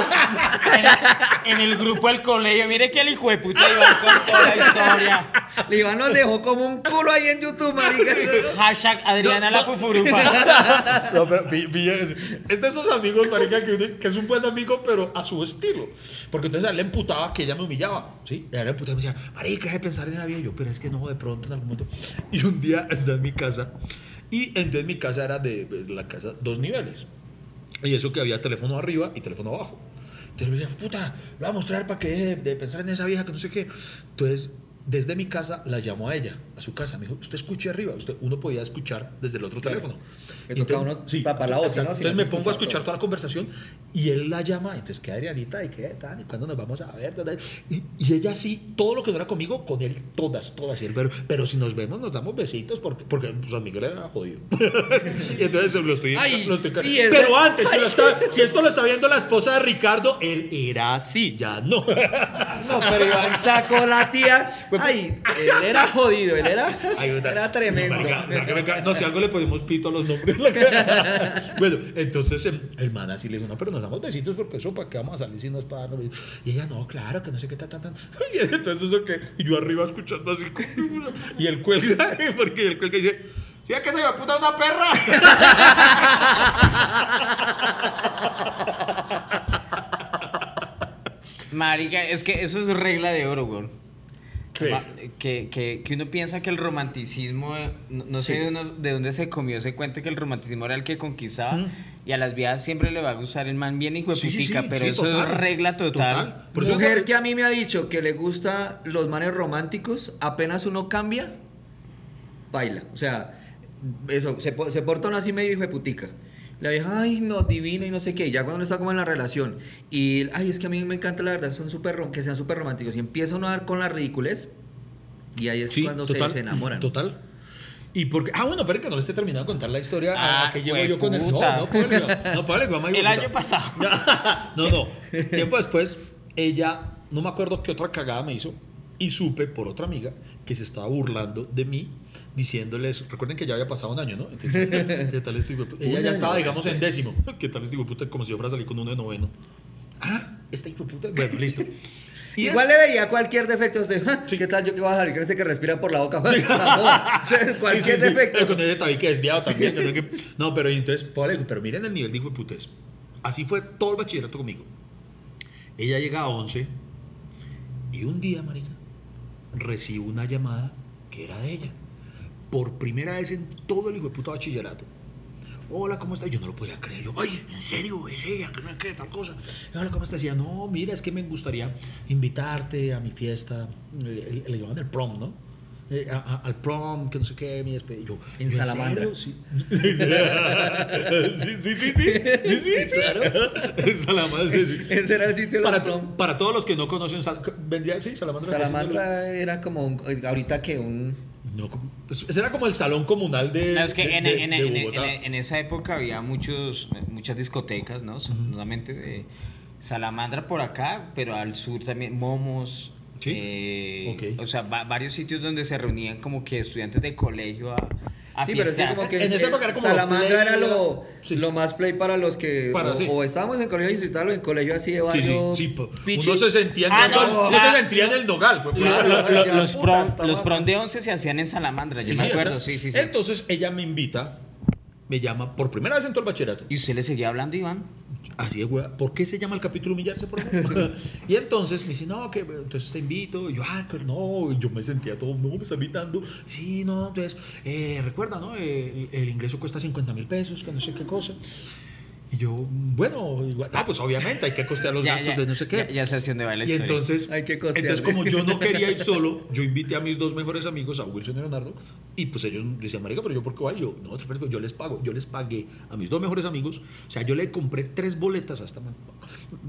en el grupo del colegio. Mire que el hijo de puta Iván contó la historia. Iván nos dejó como un culo ahí en YouTube, marica. Hashtag Adriana la fufurufa. No, pero pi- pilla eso. es de esos amigos, marica, que, que es un buen amigo, pero a su estilo. Porque entonces a él le emputaba que ella me humillaba, ¿sí? Y a él le emputaba y me decía, marica, de pensar en la vida. Y yo, pero es que no, de pronto en algún momento. Y un día está en mi casa, y entonces mi casa era de, la casa dos niveles. Y eso que había teléfono arriba y teléfono abajo. Entonces me decía, puta, lo voy a mostrar para que deje de, de pensar en esa vieja que no sé qué. Entonces desde mi casa la llamó a ella, a su casa. Me dijo, usted escuche arriba. Usted, uno podía escuchar desde el otro Claro. teléfono. Y toca entonces- uno tapar la voz. ¿no? Si Entonces no me pongo a escucha escuchar todo. toda la conversación y él la llama. Entonces, ¿qué, Adrianita? ¿Y qué, Tani? ¿Cuándo nos vamos a ver? Y, y ella sí, todo lo que no era conmigo, con él, todas, todas. Y él, pero, pero si nos vemos, nos damos besitos porque, porque San Miguel era jodido. y entonces lo estoy... Ay, lo estoy- y pero antes, si, lo está- si esto lo está viendo la esposa de Ricardo, él era así, ya no. No, pero Iván sacó la tía. Ay, él era jodido, él era, Ay, puta. era tremendo. No, si algo le podemos pito a los nombres. bueno, entonces em, el man así le dijo, no, pero nos damos besitos porque eso para qué vamos a salir si no es para darnos besitos?" Y ella, no, claro, que no sé qué, tan, tan, tan. Y entonces eso que, y yo arriba escuchando así, y él cuelga, porque él cuelga dice, ¿sí a que se me puta una perra? Marica, es que eso es regla de oro, güey. Que, que, que uno piensa que el romanticismo, no, sé de, uno- de dónde se comió ese cuento que el romanticismo era el que conquistaba Mm. y a las viejas siempre le va a gustar el man bien hijo de Sí, sí, putica, sí, pero sí, eso total, es regla total. Por eso- Mujer que a mí me ha dicho que le gusta los manes románticos, apenas uno cambia, baila. O sea, eso, se, se porta uno así medio hijo de putica. La vieja, ay, no, divina y no sé qué. Ya cuando uno está como en la relación. Y, ay, es que a mí me encanta la verdad, son súper rom- que sean súper románticos. Y empieza uno a dar con la ridiculez. Y ahí es Sí, cuando total, se, se enamoran. Total. Y porque, ah, bueno, pero que no le esté terminando de contar la historia a- a, Ah, que llego yo con el. No, no, póngale, no, hijo El año pasado. no, no. Tiempo después, ella, no me acuerdo qué otra cagada me hizo, y supe por otra amiga que se estaba burlando de mí, diciéndoles, recuerden que ya había pasado un año, ¿no? Entonces, ¿qué tal este hijo de puta? Ella ya estaba, digamos, en décimo. ¿Qué tal este hijo de puta? Como si yo fuera a salir con uno de noveno. Ah, este hijo de puta. Bueno, listo. Y Igual es- le veía cualquier defecto a usted. "Ja, Sí. ¿Qué tal yo que voy a salir con este que respira por la boca? O sea, cualquier Sí, sí, sí. defecto. Con ese tabique desviado también. que no pero entonces, pobre, pero miren el nivel de hijo de putez. Así fue todo el bachillerato conmigo. Ella llega a 11 y un día, marica, recibo una llamada que era de ella. Por primera vez en todo el hijo de puta bachillerato. Hola, ¿cómo estás? Yo no lo podía creer. Yo, oye, ¿en serio? ¿Es ella? ¿Qué, qué tal cosa? Hola, ¿cómo estás? Decía, no, mira, es que me gustaría invitarte a mi fiesta. Le, le llaman el prom, ¿no? Eh, a- a- al prom, que no sé qué, mi despedida. Yo, En ¿yo Salamandra. Sí. sí, sí, sí, sí. Sí, sí, sí. Claro. En Salamandra, sí, sí. Ese era el sitio de los Para, prom. para todos los que no conocen, ¿vendría sí? Salamandra. Salamandra era como un, ahorita que un No, como- ese era como el salón comunal de, No, es que de- en, de- en- de en- en- esa época había muchos, muchas discotecas, ¿no? Solamente de Salamandra por acá, pero al sur también, Momos. Sí. eh, Ok. O sea, va- varios sitios donde se reunían como que estudiantes de colegio a, a Sí, pero es que como que En esa época era como Salamandra play, era lo, sí. lo más play para los que Para, o, sí. o estábamos en colegio distrital o en colegio así de Sí, barrio sí, sí. po- pichi. Uno se sentía en, Ah, no, uno ah, se sentía en el nogal. fue- Lo- Claro, lo- lo- decía, los, puta, prom, está los baja. prom de 11 se hacían en Salamandra, yo Sí, me sí, acuerdo, exacto. sí, sí, sí. Entonces ella me invita, me llama por primera vez en todo el bachillerato. ¿Y usted le seguía hablando, Iván? Así de hueá. ¿Por qué se llama el capítulo humillarse, por favor? y entonces me dice, no, que entonces te invito. Y yo, ah, que no. Y yo me sentía todo, no, me está invitando. Sí, no, entonces, eh, recuerda, ¿no? Eh, el, el ingreso cuesta 50 mil pesos, que no sé qué cosa. Y yo, bueno, igual, ah, pues obviamente hay que costear los Ya, gastos ya, de no sé qué. Ya, ya sé hacia dónde va la Y entonces, Hay que entonces, como yo no quería ir solo, yo invité a mis dos mejores amigos, a Wilson y Leonardo, y pues ellos decían, marica, pero yo por qué voy? Y yo, no, yo les pago, yo les pagué a mis dos mejores amigos, o sea, yo le compré tres boletas hasta,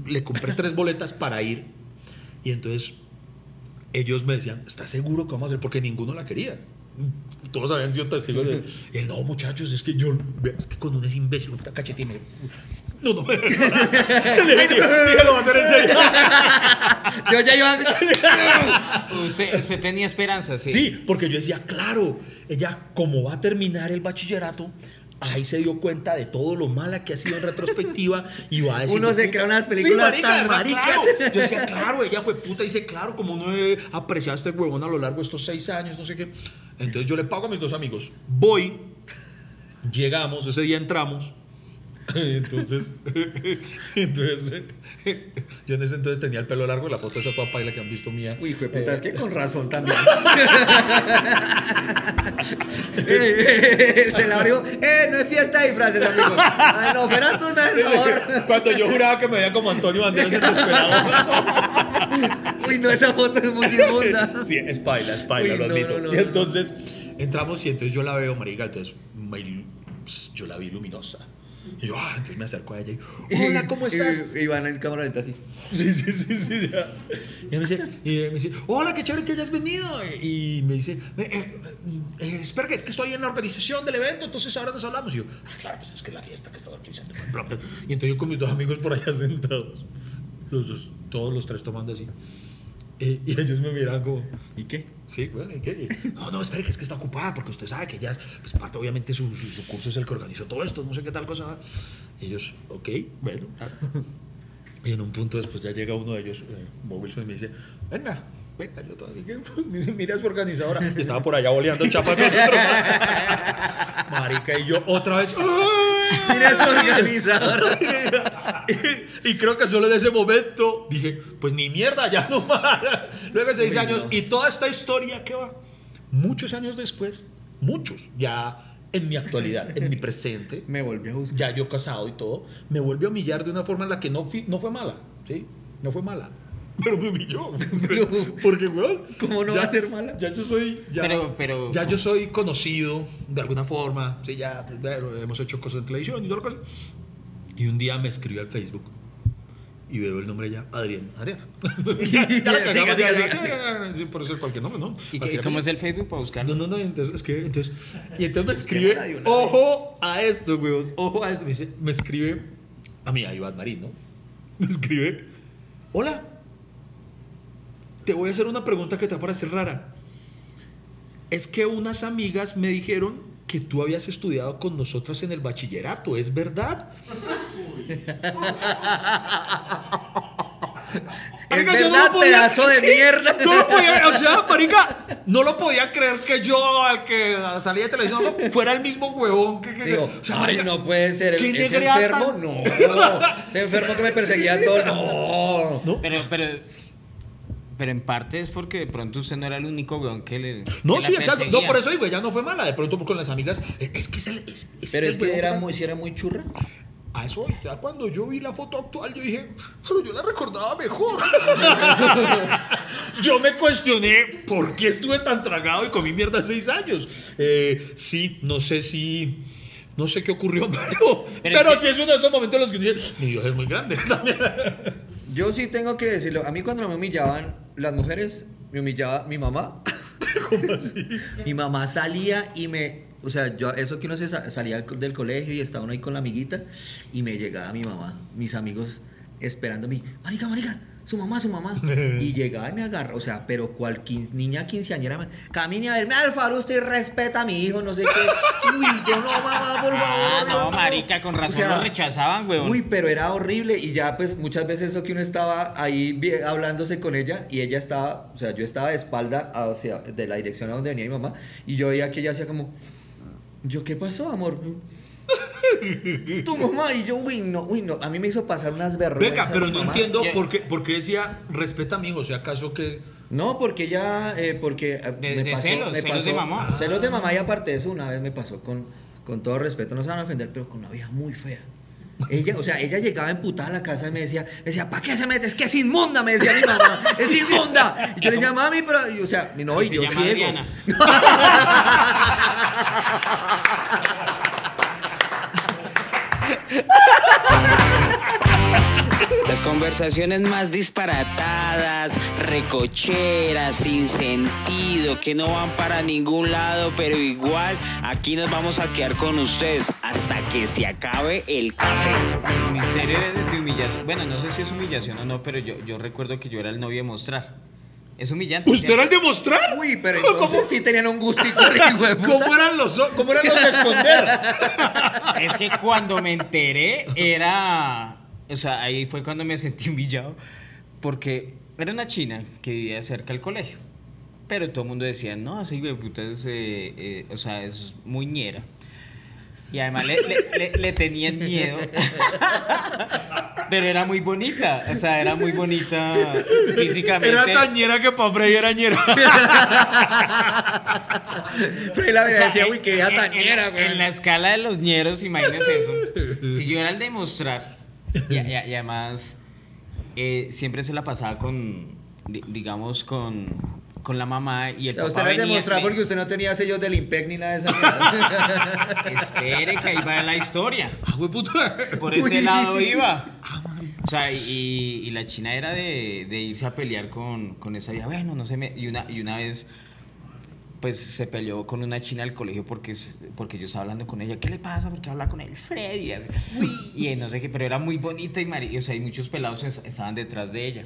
le compré tres boletas para ir, y entonces ellos me decían, ¿estás seguro que vamos a hacer? Porque ninguno la quería. Todos habían sido testigos de. Él, no, muchachos, es que yo. Es que con un es imbécil, puta cachetín. me- No, no, dije, dije, lo va a hacer en serio. Yo ya iba Usted, usted tenía esperanza, sí. Sí, porque yo decía, claro, ella, como va a terminar el bachillerato, ahí se dio cuenta de todo lo mala que ha sido en retrospectiva y va a decir. Uno se crea unas películas tan maricas. Claro. Yo decía, claro, ella fue puta, dice, claro, como uno he apreciado a este huevón a lo largo de estos seis años, no sé qué. Entonces yo le pago a mis dos amigos, voy, llegamos, ese día entramos. Entonces, entonces, yo en ese entonces tenía el pelo largo, la foto esa toda paila que han visto mía. Uy, hijo de puta, es que con razón también. Eh, Se la abrió. Eh, no es fiesta de disfraces, amigos. Ay, no, pero tú no es mejor. Cuando yo juraba que me veía como Antonio Banderas desesperado. Uy, no, esa foto es muy inmunda. Sí, es paila, es paila, Uy, lo admito. no, no, y entonces entramos y entonces yo la veo, marica, entonces yo la vi luminosa. Y yo, ah, entonces me acerco a ella y, hola, ¿cómo estás? Y, y van en cámara lenta así. Sí, sí, sí, sí, ya. Y me dice, y me dice, hola, qué chévere que hayas venido. Y me dice, "Eh, eh, eh, espera, que es que estoy en la organización del evento, entonces ahora nos hablamos. Y yo, ah, claro, pues es que la fiesta que estaba organizando. bla, bla". Y entonces yo con mis dos amigos por allá sentados, los dos, todos los tres tomando así. Y ellos me miran como, ¿Y qué? Sí, bueno, ¿y qué? No, no, espere, que es que está ocupada, porque usted sabe que ya, pues parte, obviamente, su, su, su curso es el que organizó todo esto, no sé qué tal cosa. Y ellos, ok, bueno. ah. Y en un punto después ya llega uno de ellos, eh, Bob Wilson, y me dice, venga, venga, yo todavía, mira, es organizadora. Y estaba por allá boleando chapa con otro. Marica, y yo otra vez. Mira, es organizador. y, y creo que solo en ese momento dije, pues ni mierda, ya no más. Luego de seis Uy, años. Y toda esta historia que va, muchos años después, muchos, ya en mi actualidad, en mi presente, Me volvió a buscar. ya yo casado y todo, me vuelve a humillar de una forma en la que no, fui- no fue mala, ¿sí? No fue mala. Pero me humilló. Porque, weón. ¿Cómo no ya- va a ser mala? Ya yo soy. Ya, Pero- pero- ya yo soy conocido de alguna forma. Sí, ya pues, bueno, hemos hecho cosas en televisión y toda la cosa. Y un día me escribió al Facebook y veo el nombre ya, Adrián. Siga, sí, por eso cualquier nombre, ¿no? ¿Y Cualquier cómo es el Facebook para buscar? No, no, no, entonces es que, entonces, y entonces me escribe, ojo a esto, weón, ojo a esto, me dice, me escribe, a mí, a Iván Marín, ¿no? Me escribe, hola, te voy a hacer una pregunta que te va a parecer rara. Es que unas amigas me dijeron que tú habías estudiado con nosotras en el bachillerato, ¿es verdad? Es Marica, no verdad, lo podía- pedazo de mierda. no lo podía- o sea, marica, no lo podía creer que yo, al que salía de televisión, fuera el mismo huevón que... que- Digo, o sea, ay, marica, no puede ser. ¿qué ¿Ese enfermo? No. Ese enfermo que me perseguía todo. No. ¿No? Pero, pero, pero en parte es porque de pronto usted no era el único weón que le. No, que la sí, exacto. No, por eso digo, ya no fue mala. De pronto con las amigas. eh, Es que es el. Es, ese Pero es que era muy, si era muy churra. A eso, ya cuando yo vi la foto actual, yo dije, pero yo la recordaba mejor. yo me cuestioné por qué estuve tan tragado y comí mierda seis años. Eh, sí, no sé si. No sé qué ocurrió, pero, Pero pero, es que- sí es uno de esos momentos en los que dice, mi Dios es muy grande también. Yo sí tengo que decirlo. A mí cuando me humillaban las mujeres, me humillaba mi mamá. ¿Cómo así? Mi mamá salía y me... O sea, yo, eso que uno se sa- salía del colegio y estaba uno ahí con la amiguita y me llegaba mi mamá, mis amigos esperando a mí. Marica, marica, su mamá, su mamá. Y llegaba y me agarró, o sea, pero cual niña quinceañera, me- camine a verme, Alfaro, usted respeta a mi hijo, no sé qué. Uy, yo no, mamá, por favor. Ah, no, marica, con razón lo rechazaban, weón. Uy, pero era horrible y ya pues muchas veces eso que uno estaba ahí hablándose con ella y ella estaba, o sea, yo estaba de espalda a- o sea, de la dirección a donde venía mi mamá y yo veía que ella hacía como, yo, ¿qué pasó, amor? tu mamá y yo, uy, no, uy, no, a mí me hizo pasar unas vergüenzas. Venga, pero no mamá. entiendo Ya- por qué, por qué decía, respeta a mi hijo, o sea, acaso que... No, porque ella, eh, porque eh, De- me de pasó, celos, me celos pasó- de mamá. Celos de mamá y aparte de eso una vez me pasó con, con todo respeto, no se van a ofender, pero con una vieja muy fea. Ella, o sea, ella llegaba emputada a la casa y me decía, me decía, ¿para qué se mete? Es que es inmunda, me decía mi mamá, es inmunda. Y yo le decía, mami, pero, y, o sea, no, y Se yo llama ciego. Las conversaciones más disparatadas, recocheras, sin sentido, que no van para ningún lado, pero igual aquí nos vamos a quedar con ustedes hasta que se acabe el café. Misterio de humillación. Bueno, no sé si es humillación o no, pero yo, yo recuerdo que yo era el novio de mostrar. Es humillante. ¿Usted era el de mostrar? Uy, pero ¿Cómo- sí tenían un gustico. ¿Cómo eran los, cómo eran los de esconder? Es que cuando me enteré era... O sea, ahí fue cuando me sentí humillado. Porque era una china que vivía cerca del colegio. Pero todo el mundo decía, no, hijo de puta es... eh, eh, o sea, es muy ñera. Y además le, le- le- le tenían miedo. Pero era muy bonita. O sea, era muy bonita físicamente. Era tañera que pa' Frey era ñera. Frey la O sea, decía, uy, qué vieja en- tañera, en, güey. en la escala de los ñeros, imagínese eso. Si yo era el de mostrar, y, y- y además eh, siempre se la pasaba con, di- digamos, con, con la mamá y O el sea, usted papá era venía- demostrar porque usted no tenía sellos del IMPEC ni nada de esa. Espere que ahí va la historia. Ah, puta. Por ese Uy. lado iba. O sea, y, y la china era de, de irse a pelear con, con esa vieja. Bueno, no sé, me, y, una, y una vez pues se peleó con una china del colegio porque, porque yo estaba hablando con ella. ¿Qué le pasa? Porque habla con el Freddy. Y, así. y no sé qué, pero era muy bonita y, mari- o sea, y muchos pelados es- estaban detrás de ella.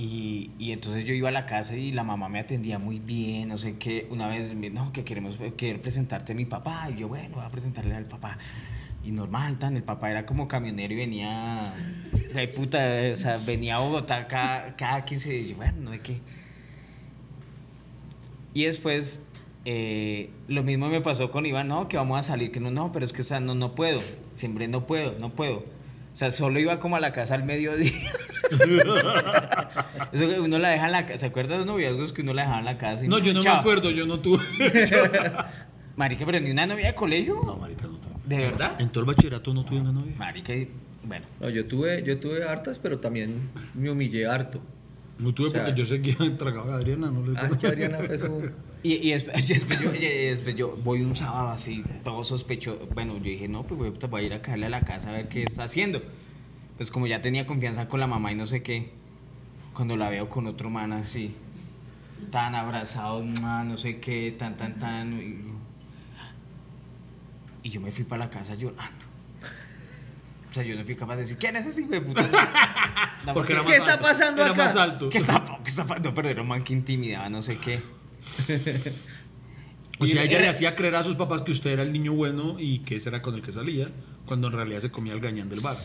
Y, y entonces yo iba a la casa y la mamá me atendía muy bien, no sé qué. Una vez, no, que queremos quiero presentarte a mi papá. Y yo, bueno, voy a presentarle al papá. Y normal, tan, el papá era como camionero y venía, ay, puta, o sea, venía a Bogotá cada, cada 15 días. Y yo, bueno, no sé qué. Y después, eh, lo mismo me pasó con Iván, no, que vamos a salir, que no, no, pero es que o sea, no, no puedo, siempre no puedo, no puedo. O sea, solo iba como a la casa al mediodía. Eso que uno la deja en la casa, ¿se acuerdan de los noviazgos que uno la dejaba en la casa? y No, yo no me chao? acuerdo, yo no tuve. Marica, pero ni una novia de colegio. No, marica, no tuve. ¿De verdad? En todo el bachillerato no tuve una novia. Marica, bueno. No, yo tuve, yo tuve hartas, pero también me humillé harto. No tuve O sea- porque yo seguía entregado a Adriana, no le Ah, es que Adriana fue su... Y, y después, y después yo, y después yo voy un sábado así, todo sospechoso. Bueno, yo dije, no, pues voy a- voy a ir a caerle a la casa a ver qué está haciendo. Pues como ya tenía confianza con la mamá y no sé qué, cuando la veo con otro man así, tan abrazado, mua, no sé qué, tan, tan, tan. Y, y yo me fui para la casa llorando. O sea, yo no fui capaz de decir, ¿quién es ese hijo de puta? Porque era ¿Qué más está alto. pasando era acá? más alto. ¿Qué está, qué está pa- No, pero era un man que intimidaba, no sé qué. O sea, ella Era- le hacía creer a sus papás que usted era el niño bueno y que ese era con el que salía, cuando en realidad se comía el gañán del bar.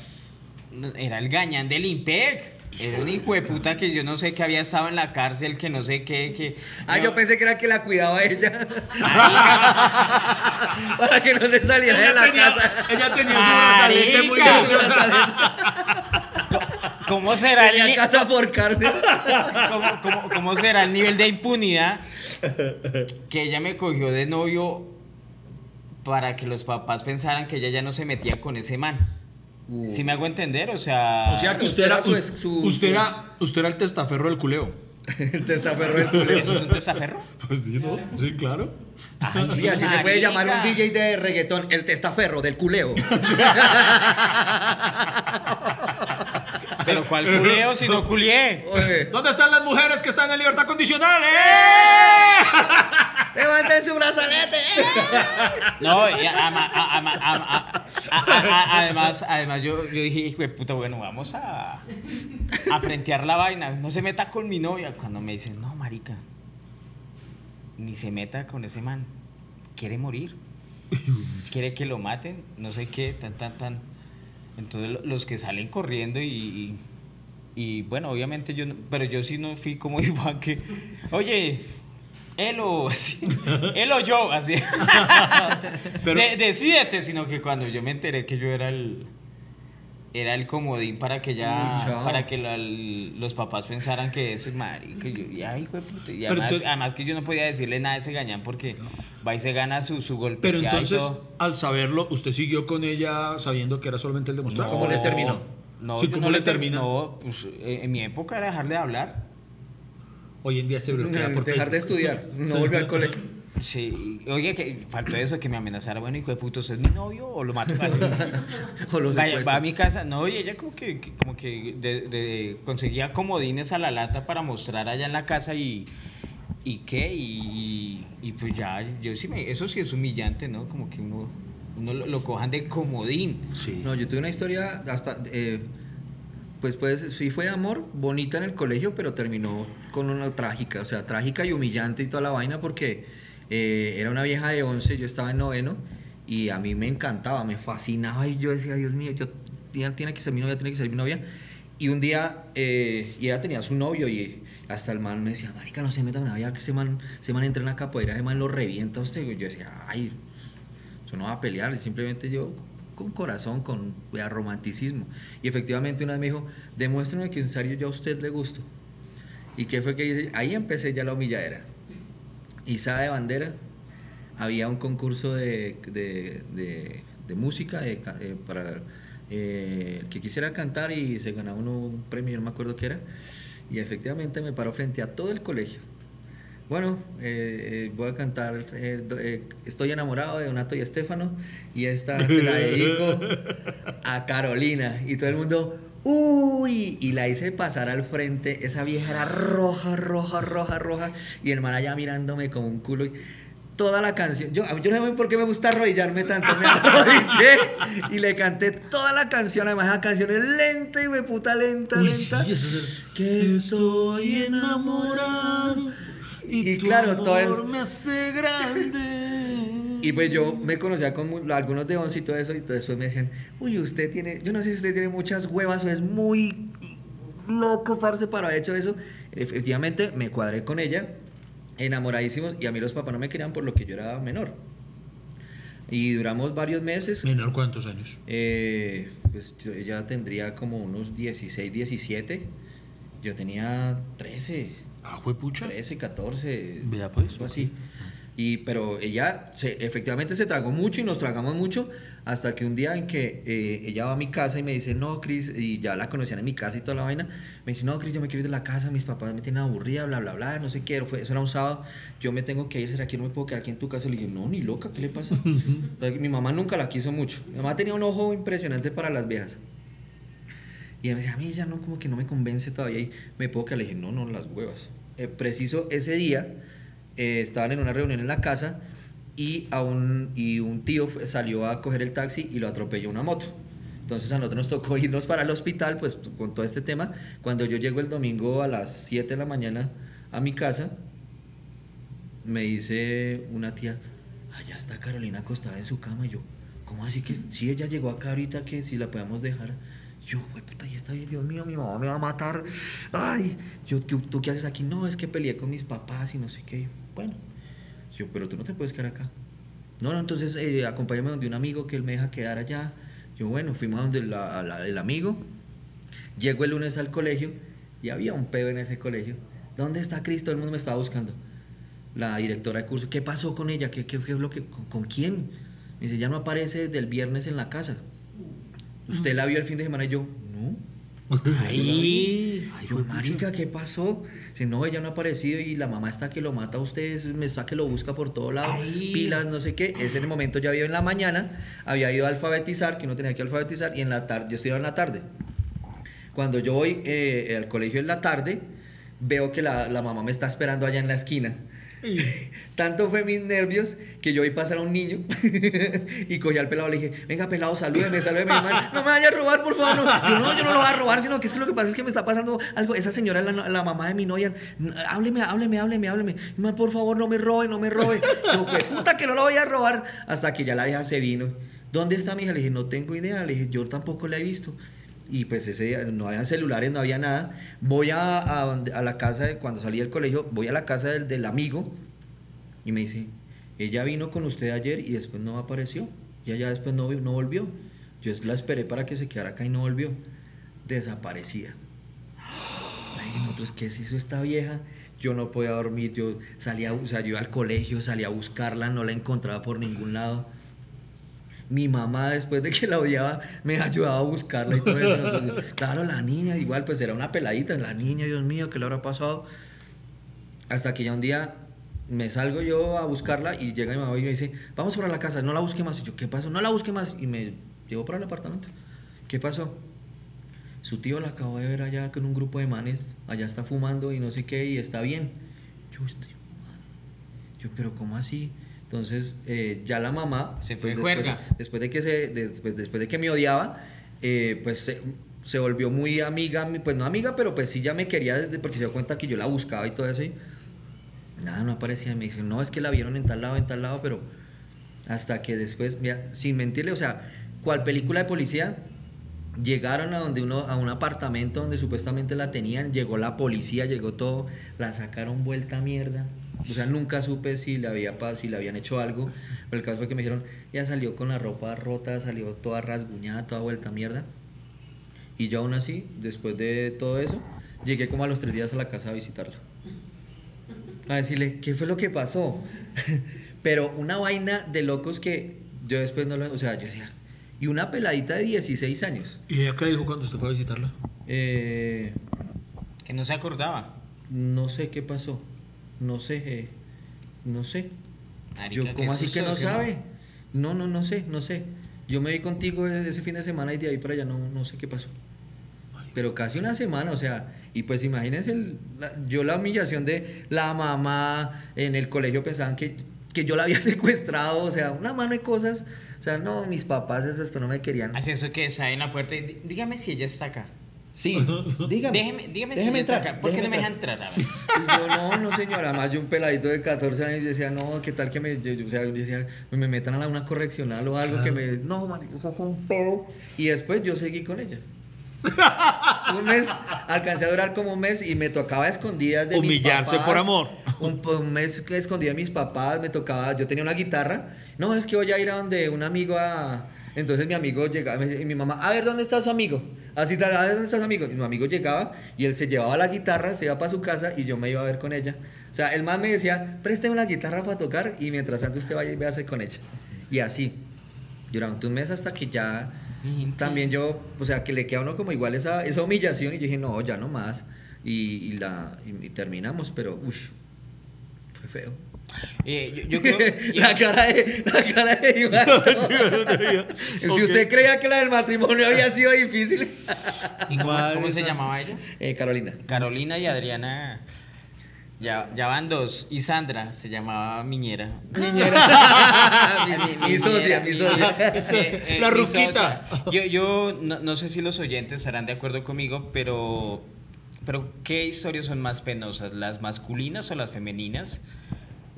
Era el gañán del IMPEC. Era un hijo de puta que yo no sé que había estado en la cárcel, que no sé qué, que... Ah, yo pensé que era que la cuidaba ella. Para que no se saliera de la casa. ella tenía su brazalete muy. ¿Cómo será el Tenía casa por cárcel. cómo- cómo- cómo será el nivel de impunidad que ella me cogió de novio para que los papás pensaran que ella ya no se metía con ese man? ¿Sí me hago entender? O sea... O sea que usted era, su usted era, usted era el testaferro del culeo. El testaferro del culeo. ¿Eso es un testaferro? Pues sí, ¿no? Sí, claro. Ay, Sí, así se puede llamar un DJ de reggaetón, el testaferro del culeo. Pero ¿cuál culeo si no culié? Oye, ¿Dónde están las mujeres que están en libertad condicional? ¡Eh! levanten su brazalete. ¡eh! No, y ama- a- ama- ama- a- a- a- además, además yo, yo dije, hijo de puta, bueno, vamos a, a frentear la vaina. No se meta con mi novia. Cuando me dicen, no, marica, ni se meta con ese man. Quiere morir. Quiere que lo maten. No sé qué, tan, tan, tan. Entonces lo- los que salen corriendo y... y y bueno, obviamente yo, no- pero yo sí no fui como Iván que, oye, él o así, él o yo, así. Pero- De- decídete, sino que cuando yo me enteré que yo era el era el comodín para que ya chao. para que la- los papás pensaran que eso es marica y yo y ay y además, entonces- además que yo no podía decirle nada a ese gañán porque va y se gana su su golpe Pero entonces, al saberlo, usted siguió con ella sabiendo que era solamente el demostrar. ¿Cómo le terminó? No, Sí, ¿cómo no le le ter- termina? No, pues eh, en mi época era dejarle de hablar. Hoy en día se bloquea por Dejar de estudiar, no volver al colegio. Sí, oye, que faltó eso que me amenazara. Bueno, hijo de puto, ¿usted es mi novio o lo mato así? O lo Vaya, va a mi casa. No, y ella como que, que- como que de- de- conseguía comodines a la lata para mostrar allá en la casa y... ¿Y qué? Y, y- y pues ya, yo sí me... Eso sí es humillante, ¿no? Como que uno, uno lo, lo cojan de comodín. Sí. No, yo tuve una historia hasta. eh, pues, pues sí fue de amor, bonita en el colegio, pero terminó con una trágica, o sea, trágica y humillante y toda la vaina porque eh, era una vieja de 11, yo estaba en noveno y a mí me encantaba, me fascinaba y yo decía, Dios mío, yo tiene, tiene que ser mi novia, tiene que ser mi novia. Y un día, eh, y ella tenía su novio y hasta el man me decía, marica, no se meta con vieja que ese man, ese man entra en la capoeira, ese man lo revienta a usted. Y yo decía, ay, yo no va a pelear, simplemente yo con corazón, con vea, romanticismo. Y efectivamente una vez me dijo, demuéstrame que en serio yo a usted le gusto. ¿Y qué fue que hice? Ahí empecé ya la humilladera. Izada de bandera, había un concurso de, de, de- de música de eh, para eh, que quisiera cantar y se ganaba uno un premio, no me acuerdo qué era. Y efectivamente me paro frente a todo el colegio. Bueno, eh, eh, voy a cantar Estoy enamorado de Donato y Estefano y esta se la dedico a Carolina y todo el mundo uy y la hice pasar al frente esa vieja era roja roja roja roja y el man allá mirándome como un culo y toda la canción yo, yo no sé por qué me gusta arrodillarme tanto me arrodillé y le canté toda la canción además la canción es lenta y me puta lenta Uy, lenta. sí, que estoy enamorado y, tu claro todo es me hace grande. y pues yo me conocía con algunos de once y todo eso, y todo después me decían, uy, usted tiene, yo no sé si usted tiene muchas huevas o es muy loco, parce, para haber hecho eso. Efectivamente, me cuadré con ella, enamoradísimos, y a mí los papás no me querían por lo que yo era menor. Y duramos varios meses. ¿Menor cuántos años? Eh, pues yo- ella tendría como unos 16, 17. Yo tenía 13. Ah, pucha. 13, 14, Vea, pues, algo así. Y, pero ella se, efectivamente se tragó mucho y nos tragamos mucho hasta que un día en que eh, ella va a mi casa y me dice, no, Cris, y ya la conocían en mi casa y toda la vaina, me dice, no, Cris, yo me quiero ir de la casa, mis papás me tienen aburrida, bla, bla, bla, no sé qué, fue, eso era un sábado, yo me tengo que ir, ¿será que no me puedo quedar aquí en tu casa? Le dije, no, ni loca, ¿qué le pasa? Mi mamá nunca la quiso mucho, mi mamá tenía un ojo impresionante para las viejas. Y me decía, a mí ya no, como que no me convence todavía. Y me puedo que le dije, no, no, las huevas. Eh, preciso ese día, eh, estaban en una reunión en la casa y, a un, y un tío salió a coger el taxi y lo atropelló una moto. Entonces a nosotros nos tocó irnos para el hospital, pues con todo este tema. Cuando yo llego el domingo a las 7 de la mañana a mi casa, me dice una tía, allá está Carolina acostada en su cama. Y yo, ¿cómo así que si ella llegó acá ahorita que si la podemos dejar? Yo, güey, puta, ahí está Dios mío, mi mamá me va a matar. Ay, yo, ¿qué- ¿tú qué haces aquí? No, es que peleé con mis papás y no sé qué. Bueno, yo, pero tú no te puedes quedar acá. No, no, entonces eh, acompáñame donde un amigo que él me deja quedar allá. Yo, bueno, fuimos donde el amigo. Llego el lunes al colegio y había un pedo en ese colegio. ¿Dónde está Cristo? El mundo me estaba buscando. La directora de curso, ¿qué pasó con ella? ¿Qué, qué, qué es lo que, con, con quién? Me dice, ya no aparece desde el viernes en la casa. ¿Usted la vio el fin de semana? Y yo, no. Ahí. Ay, yo, marica, ¿qué pasó? Si no, ella no ha aparecido y la mamá está que lo mata a ustedes, me está que lo busca por todo lado, Ay. pilas, no sé qué. Ese en el momento ya había en la mañana, había ido a alfabetizar, que uno tenía que alfabetizar, y en la tarde, yo estudiaba en la tarde. Cuando yo voy eh, al colegio en la tarde, veo que la, la mamá me está esperando allá en la esquina. Tanto fue mis nervios que yo vi pasar a un niño y cogí al pelado le dije, venga pelado, salúdeme, salúdeme, hermano. No me vaya a robar, por favor. No, yo no, yo no lo voy a robar, sino que es que lo que pasa es que me está pasando algo. Esa señora es la, mamá de mi novia. Hábleme, hábleme, hábleme, hábleme. "Ma, Por favor, no me robe, no me robe. Yo, "Jue puta que no lo voy a robar. Hasta que ya la vieja se vino. ¿Dónde está mi hija? Le dije, no tengo idea. Le dije, yo tampoco la he visto. Y pues ese día no había celulares, no había nada. Voy a, a, a la casa, cuando salí del colegio, voy a la casa del, del amigo y me dice, ella vino con usted ayer y después no apareció. Y ella después no, no volvió. Yo la esperé para que se quedara acá y no volvió. Desaparecida. Ay, nosotros, ¿qué se hizo esta vieja? Yo no podía dormir, yo salía, o sea, al colegio, salía a buscarla, no la encontraba por ningún lado. Mi mamá, después de que la odiaba, me ayudaba a buscarla y todo eso. Entonces, claro, la niña, igual, pues era una peladita. La niña, Dios mío, ¿qué le habrá pasado? Hasta que ya un día me salgo yo a buscarla y llega mi mamá y me dice, vamos para la casa, no la busque más. Y yo, ¿qué pasó? No la busque más. Y me llevo para el apartamento. ¿Qué pasó? Su tío la acabo de ver allá con un grupo de manes, allá está fumando y no sé qué, y está bien. Yo estoy fumando. Yo, pero ¿cómo así? Entonces, eh, ya la mamá, Se fue de después, juerga. después de que se, después, después de que me odiaba, eh, pues se, se volvió muy amiga, pues no amiga, pero pues sí ya me quería desde porque se dio cuenta que yo la buscaba y todo eso. Y nada, no aparecía. Me dice, no, es que la vieron en tal lado, en tal lado, pero hasta que después, mira, sin mentirle, o sea, cual película de policía, llegaron a donde uno, a un apartamento donde supuestamente la tenían, llegó la policía, llegó todo, la sacaron vuelta a mierda. O sea, nunca supe si le había si le habían hecho algo. Pero el caso fue que me dijeron, ya salió con la ropa rota, salió toda rasguñada, toda vuelta mierda. Y yo aún así, después de todo eso, llegué como a los tres días a la casa a visitarla. A decirle, ¿qué fue lo que pasó? Pero una vaina de locos que yo después no lo... O sea, yo decía... Y una peladita de 16 años. ¿Y ella qué dijo cuando usted fue a visitarla? Eh, Que no se acordaba. No sé qué pasó. No sé. eh, no sé. Marica, Yo, ¿cómo así que no ¿sí o sabe? No, no, no sé, no sé. Yo me vi contigo ese fin de semana y de ahí para allá no, no sé qué pasó. Pero casi una semana, o sea, y pues imagínense, el- la- yo la humillación de la mamá en el colegio pensaban que, que yo la había secuestrado, o sea, una mano de cosas. O sea, no, mis papás esos pero no me querían. Así eso que está en la puerta y dí- dígame si ella está acá. Sí, dígame. Déjeme, dígame si déjeme está entrar, acá. ¿Por qué no me deja entrar? A ver. Y yo, no, no, señora. Además, yo un peladito de 14 años, yo decía, no, ¿qué tal que me, yo, yo- o sea, yo decía, me metan a la- una correccional o algo que me. No, marico, eso fue un pedo. Y después yo seguí con ella. un mes, alcancé a durar como un mes y me tocaba a escondidas de Humillarse mis papás. por amor. Un, un mes que escondía de mis papás, me tocaba, yo tenía una guitarra. No, es que voy a ir a donde un amigo a. Entonces mi amigo llegaba y mi mamá, a ver, ¿dónde está su amigo? Así tal, a ver, ¿dónde está su amigo? Y mi amigo llegaba y él se llevaba la guitarra, se iba para su casa y yo me iba a ver con ella. O sea, el man me decía, présteme la guitarra para tocar y mientras tanto usted vaya y véase con ella. Y así, durante un mes hasta que ya también yo, o sea, que le queda a uno como igual esa, esa humillación y yo dije, no, ya no más. Y, y la, y, y terminamos, pero, uff, fue feo. Eh, yo, yo creo. la cara de, la cara de Iván. Si usted creía que la del matrimonio había sido difícil. ¿Y cómo, se llamaba ella? Eh, Carolina. Carolina y Adriana. Ya, ya van dos. Y Sandra se llamaba Miñera. Niñera. mi, mi- mi socia, mi socia. Eh, La ruquita. Yo, yo no, no sé si los oyentes estarán de acuerdo conmigo, pero, pero ¿qué historias son más penosas? ¿Las masculinas o las femeninas?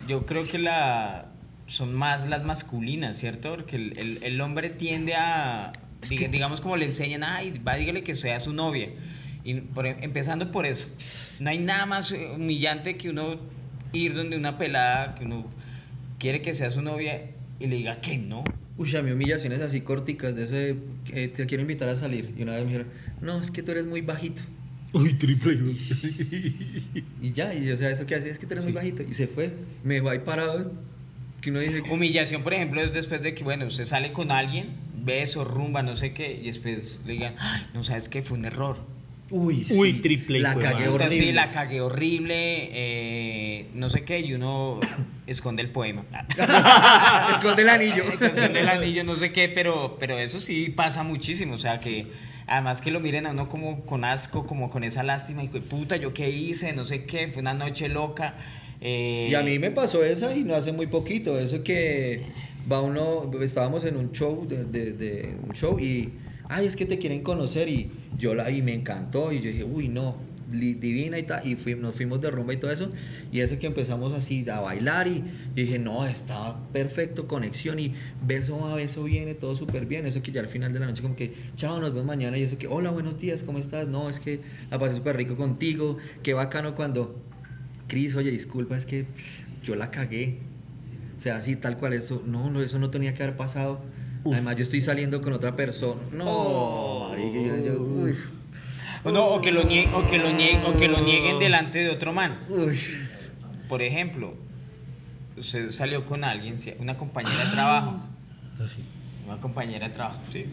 Yo creo que la, son más las masculinas, ¿cierto? Porque el, el- el hombre tiende a, diga- digamos como le enseñan, ay, va, dígale que sea su novia. Y por- empezando por eso, no hay nada más humillante que uno ir donde una pelada que uno quiere que sea su novia y le diga que no. Uy, a mí humillaciones así corticas de eso de te quiero invitar a salir. Y una vez me dijeron, no, es que tú eres muy bajito. Uy, triple. Y ya, y o sea, eso que hace es que tú eres muy bajito. Y se fue. Me dejó ahí parado. Que uno dice, Humillación, por ejemplo, es después de que, bueno, usted sale con alguien, beso, rumba, no sé qué, y después le digan, "Ay, no sabes qué, fue un error. uy, Uy, sí, triple, La cagué horrible. Sí, la cagué horrible, eh, no sé qué, y uno esconde el poema. Esconde el anillo. esconde el anillo, no sé qué, pero, pero eso sí pasa muchísimo, o sea que además que lo miren a uno como con asco, como con esa lástima, y puta, yo qué hice, no sé qué, fue una noche loca. eh, Y a mí me pasó esa y no hace muy poquito. Eso que va uno, estábamos en un show, de, de- un show y, ay, es que te quieren conocer y yo la vi, me encantó y yo dije, uy, no, divina y tal. Y fui- nos fuimos de rumba y todo eso. Y eso que empezamos así a bailar y, y dije, no, estaba perfecto, conexión y beso a beso viene, todo súper bien. Eso que ya al final de la noche como que, chao, nos vemos mañana y eso que, hola, buenos días, ¿cómo estás? No, es que la pasé súper rico contigo, qué bacano cuando... Cris, oye, disculpa, es que yo la cagué. O sea, así tal cual, eso no, no, eso no tenía que haber pasado. Además, yo estoy saliendo con otra persona. No, marica, yo- yo- uy, o no, o que lo nie- o que lo nie- o que lo nieguen delante de otro man. uy. Por ejemplo, usted salió con alguien, una compañera de trabajo. Una compañera de trabajo, sí.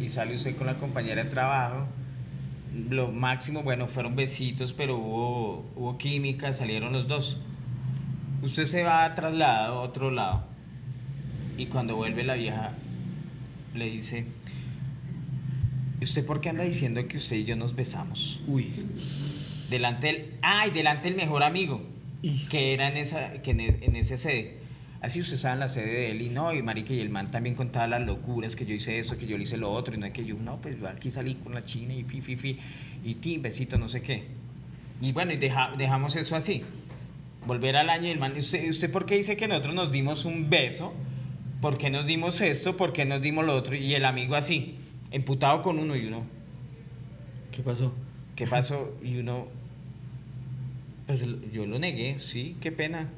Y, y sale usted con la compañera de trabajo. Lo máximo, bueno, fueron besitos, pero hubo, hubo química, salieron los dos. Usted se va trasladado a otro lado. Y cuando vuelve la vieja, le dice: ¿Y usted por qué anda diciendo que usted y yo nos besamos? Uy. Delante del, ay, delante del mejor amigo, que era en esa, que en, en ese sede. Así usted estaba en la sede de él y no, y marica, y el man también contaba las locuras, que yo hice eso, que yo le hice lo otro, y no es que yo, no, pues aquí salí con la china y fi, fi, fi, y ti, besito, no sé qué. Y bueno, y deja- dejamos eso así. Volver al año y el man, ¿usted, ¿usted por qué dice que nosotros nos dimos un beso? ¿Por qué nos dimos esto? ¿Por qué nos dimos lo otro? Y el amigo así, emputado con uno y uno, ¿Qué pasó? ¿Qué pasó? Y uno, pues yo lo negué, sí, qué pena.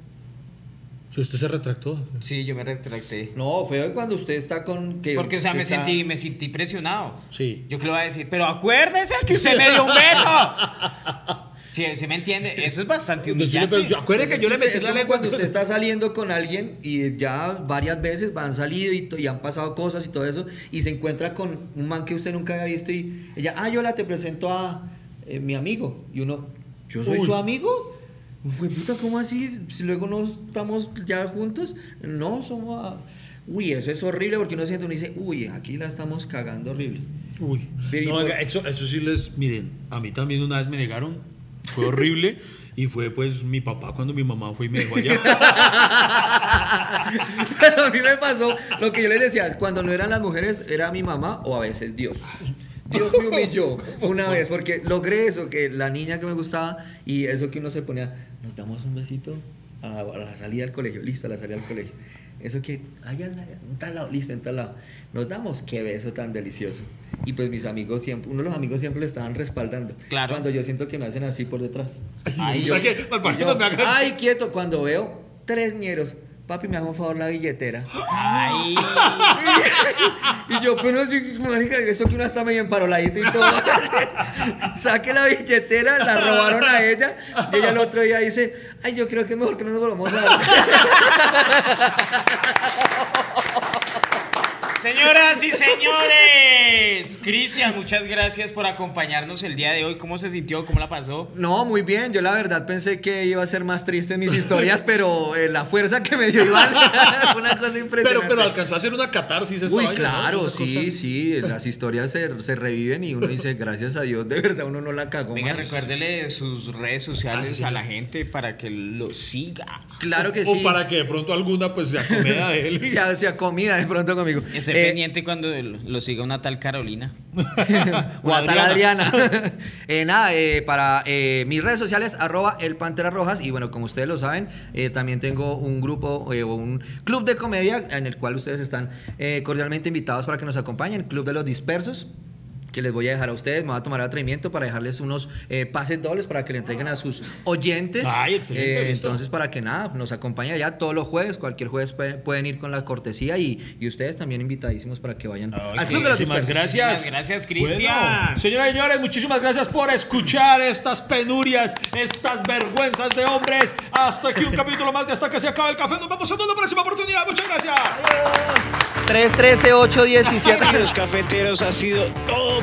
Si usted se retractó. Sí, yo me retracté. No, feo cuando usted está con. Que Porque, o sea, me está- sentí, me sentí presionado. Sí. Yo que le voy a decir, pero acuérdese que usted me dio un beso. ¿Sí, sí me entiende? Eso es bastante humillante. pero, acuérdese que yo le metí Es la como lengua. cuando usted está saliendo con alguien y ya varias veces han salido y, y han pasado cosas y todo eso y se encuentra con un man que usted nunca había visto y ella, ah, yo la te presento a eh, mi amigo. Y uno, ¿yo soy Uy. su amigo? Güey, puta, ¿cómo así? Si luego no estamos ya juntos. No, somos... a- Uy, eso es horrible porque uno siente, uno dice, uy, aquí la estamos cagando horrible. Uy. Pero No, por- oiga, eso, eso sí les. Miren, a mí también una vez me negaron. Fue horrible. y fue pues mi papá cuando mi mamá fue y me dejó allá. Pero a mí me pasó lo que yo les decía, cuando no eran las mujeres, era mi mamá o a veces Dios. Dios me humilló una vez porque logré eso, que la niña que me gustaba y eso que uno se ponía, nos damos un besito a la, a la salida del colegio, listo, a la salida del colegio. Eso que, allá en, tal lado, listo, en tal lado. Nos damos, qué beso tan delicioso. Y pues mis amigos siempre, uno de los amigos siempre lo estaban respaldando. Claro. Cuando yo siento que me hacen así por detrás. Ay, Y yo- ¿Para qué? Mal y parido, yo, me hagas- ay, quieto, cuando veo tres ñeros, papi, me haga un favor la billetera. Ay. Y yo, pero marica, eso que uno está medio emparoladito y todo. Saque la billetera, la robaron a ella. Y ella el otro día dice, ay, yo creo que es mejor que no nos volvamos a dar. Señoras y señores, Cristian, muchas gracias por acompañarnos el día de hoy. ¿Cómo se sintió? ¿Cómo la pasó? No, muy bien. Yo la verdad pensé que iba a ser más triste en mis historias, pero eh, la fuerza que me dio Iván fue una cosa impresionante. pero, pero alcanzó a hacer una catarsis esta Uy, claro, sí, cosa- sí. Las historias se, se reviven y uno dice, gracias a Dios, de verdad uno no la cagó Venga, más. recuérdele sus redes sociales Ah, sí, a la gente para que lo siga. Claro que O sí. para que de pronto alguna pues se acomeda de él. Se hacía comida de pronto conmigo. Esté Eh, pendiente cuando lo siga una tal Carolina. o tal Adriana. Eh, nada, eh, para eh, mis redes sociales, arroba el Pantera Rojas. Y bueno, como ustedes lo saben, también tengo un grupo o un club de comedia en el cual ustedes están cordialmente invitados para que nos acompañen, Club de los Dispersos. Que les voy a dejar a ustedes, me voy a tomar el atrevimiento para dejarles unos eh, pases dobles para que le entreguen a sus oyentes. Ay, excelente, Eh, entonces, para que nada, nos acompañen allá todos los jueves, cualquier jueves pueden, pueden ir con la cortesía y, y ustedes también invitadísimos para que vayan al Club de los Muchísimas gracias. Muchísimas gracias, Cristian. Bueno, señoras y señores, muchísimas gracias por escuchar estas penurias, estas vergüenzas de hombres. Hasta aquí un capítulo más de Hasta que se acabe el café. Nos vemos en una próxima oportunidad. Muchas gracias. 313-817. Queridos cafeteros, ha sido todo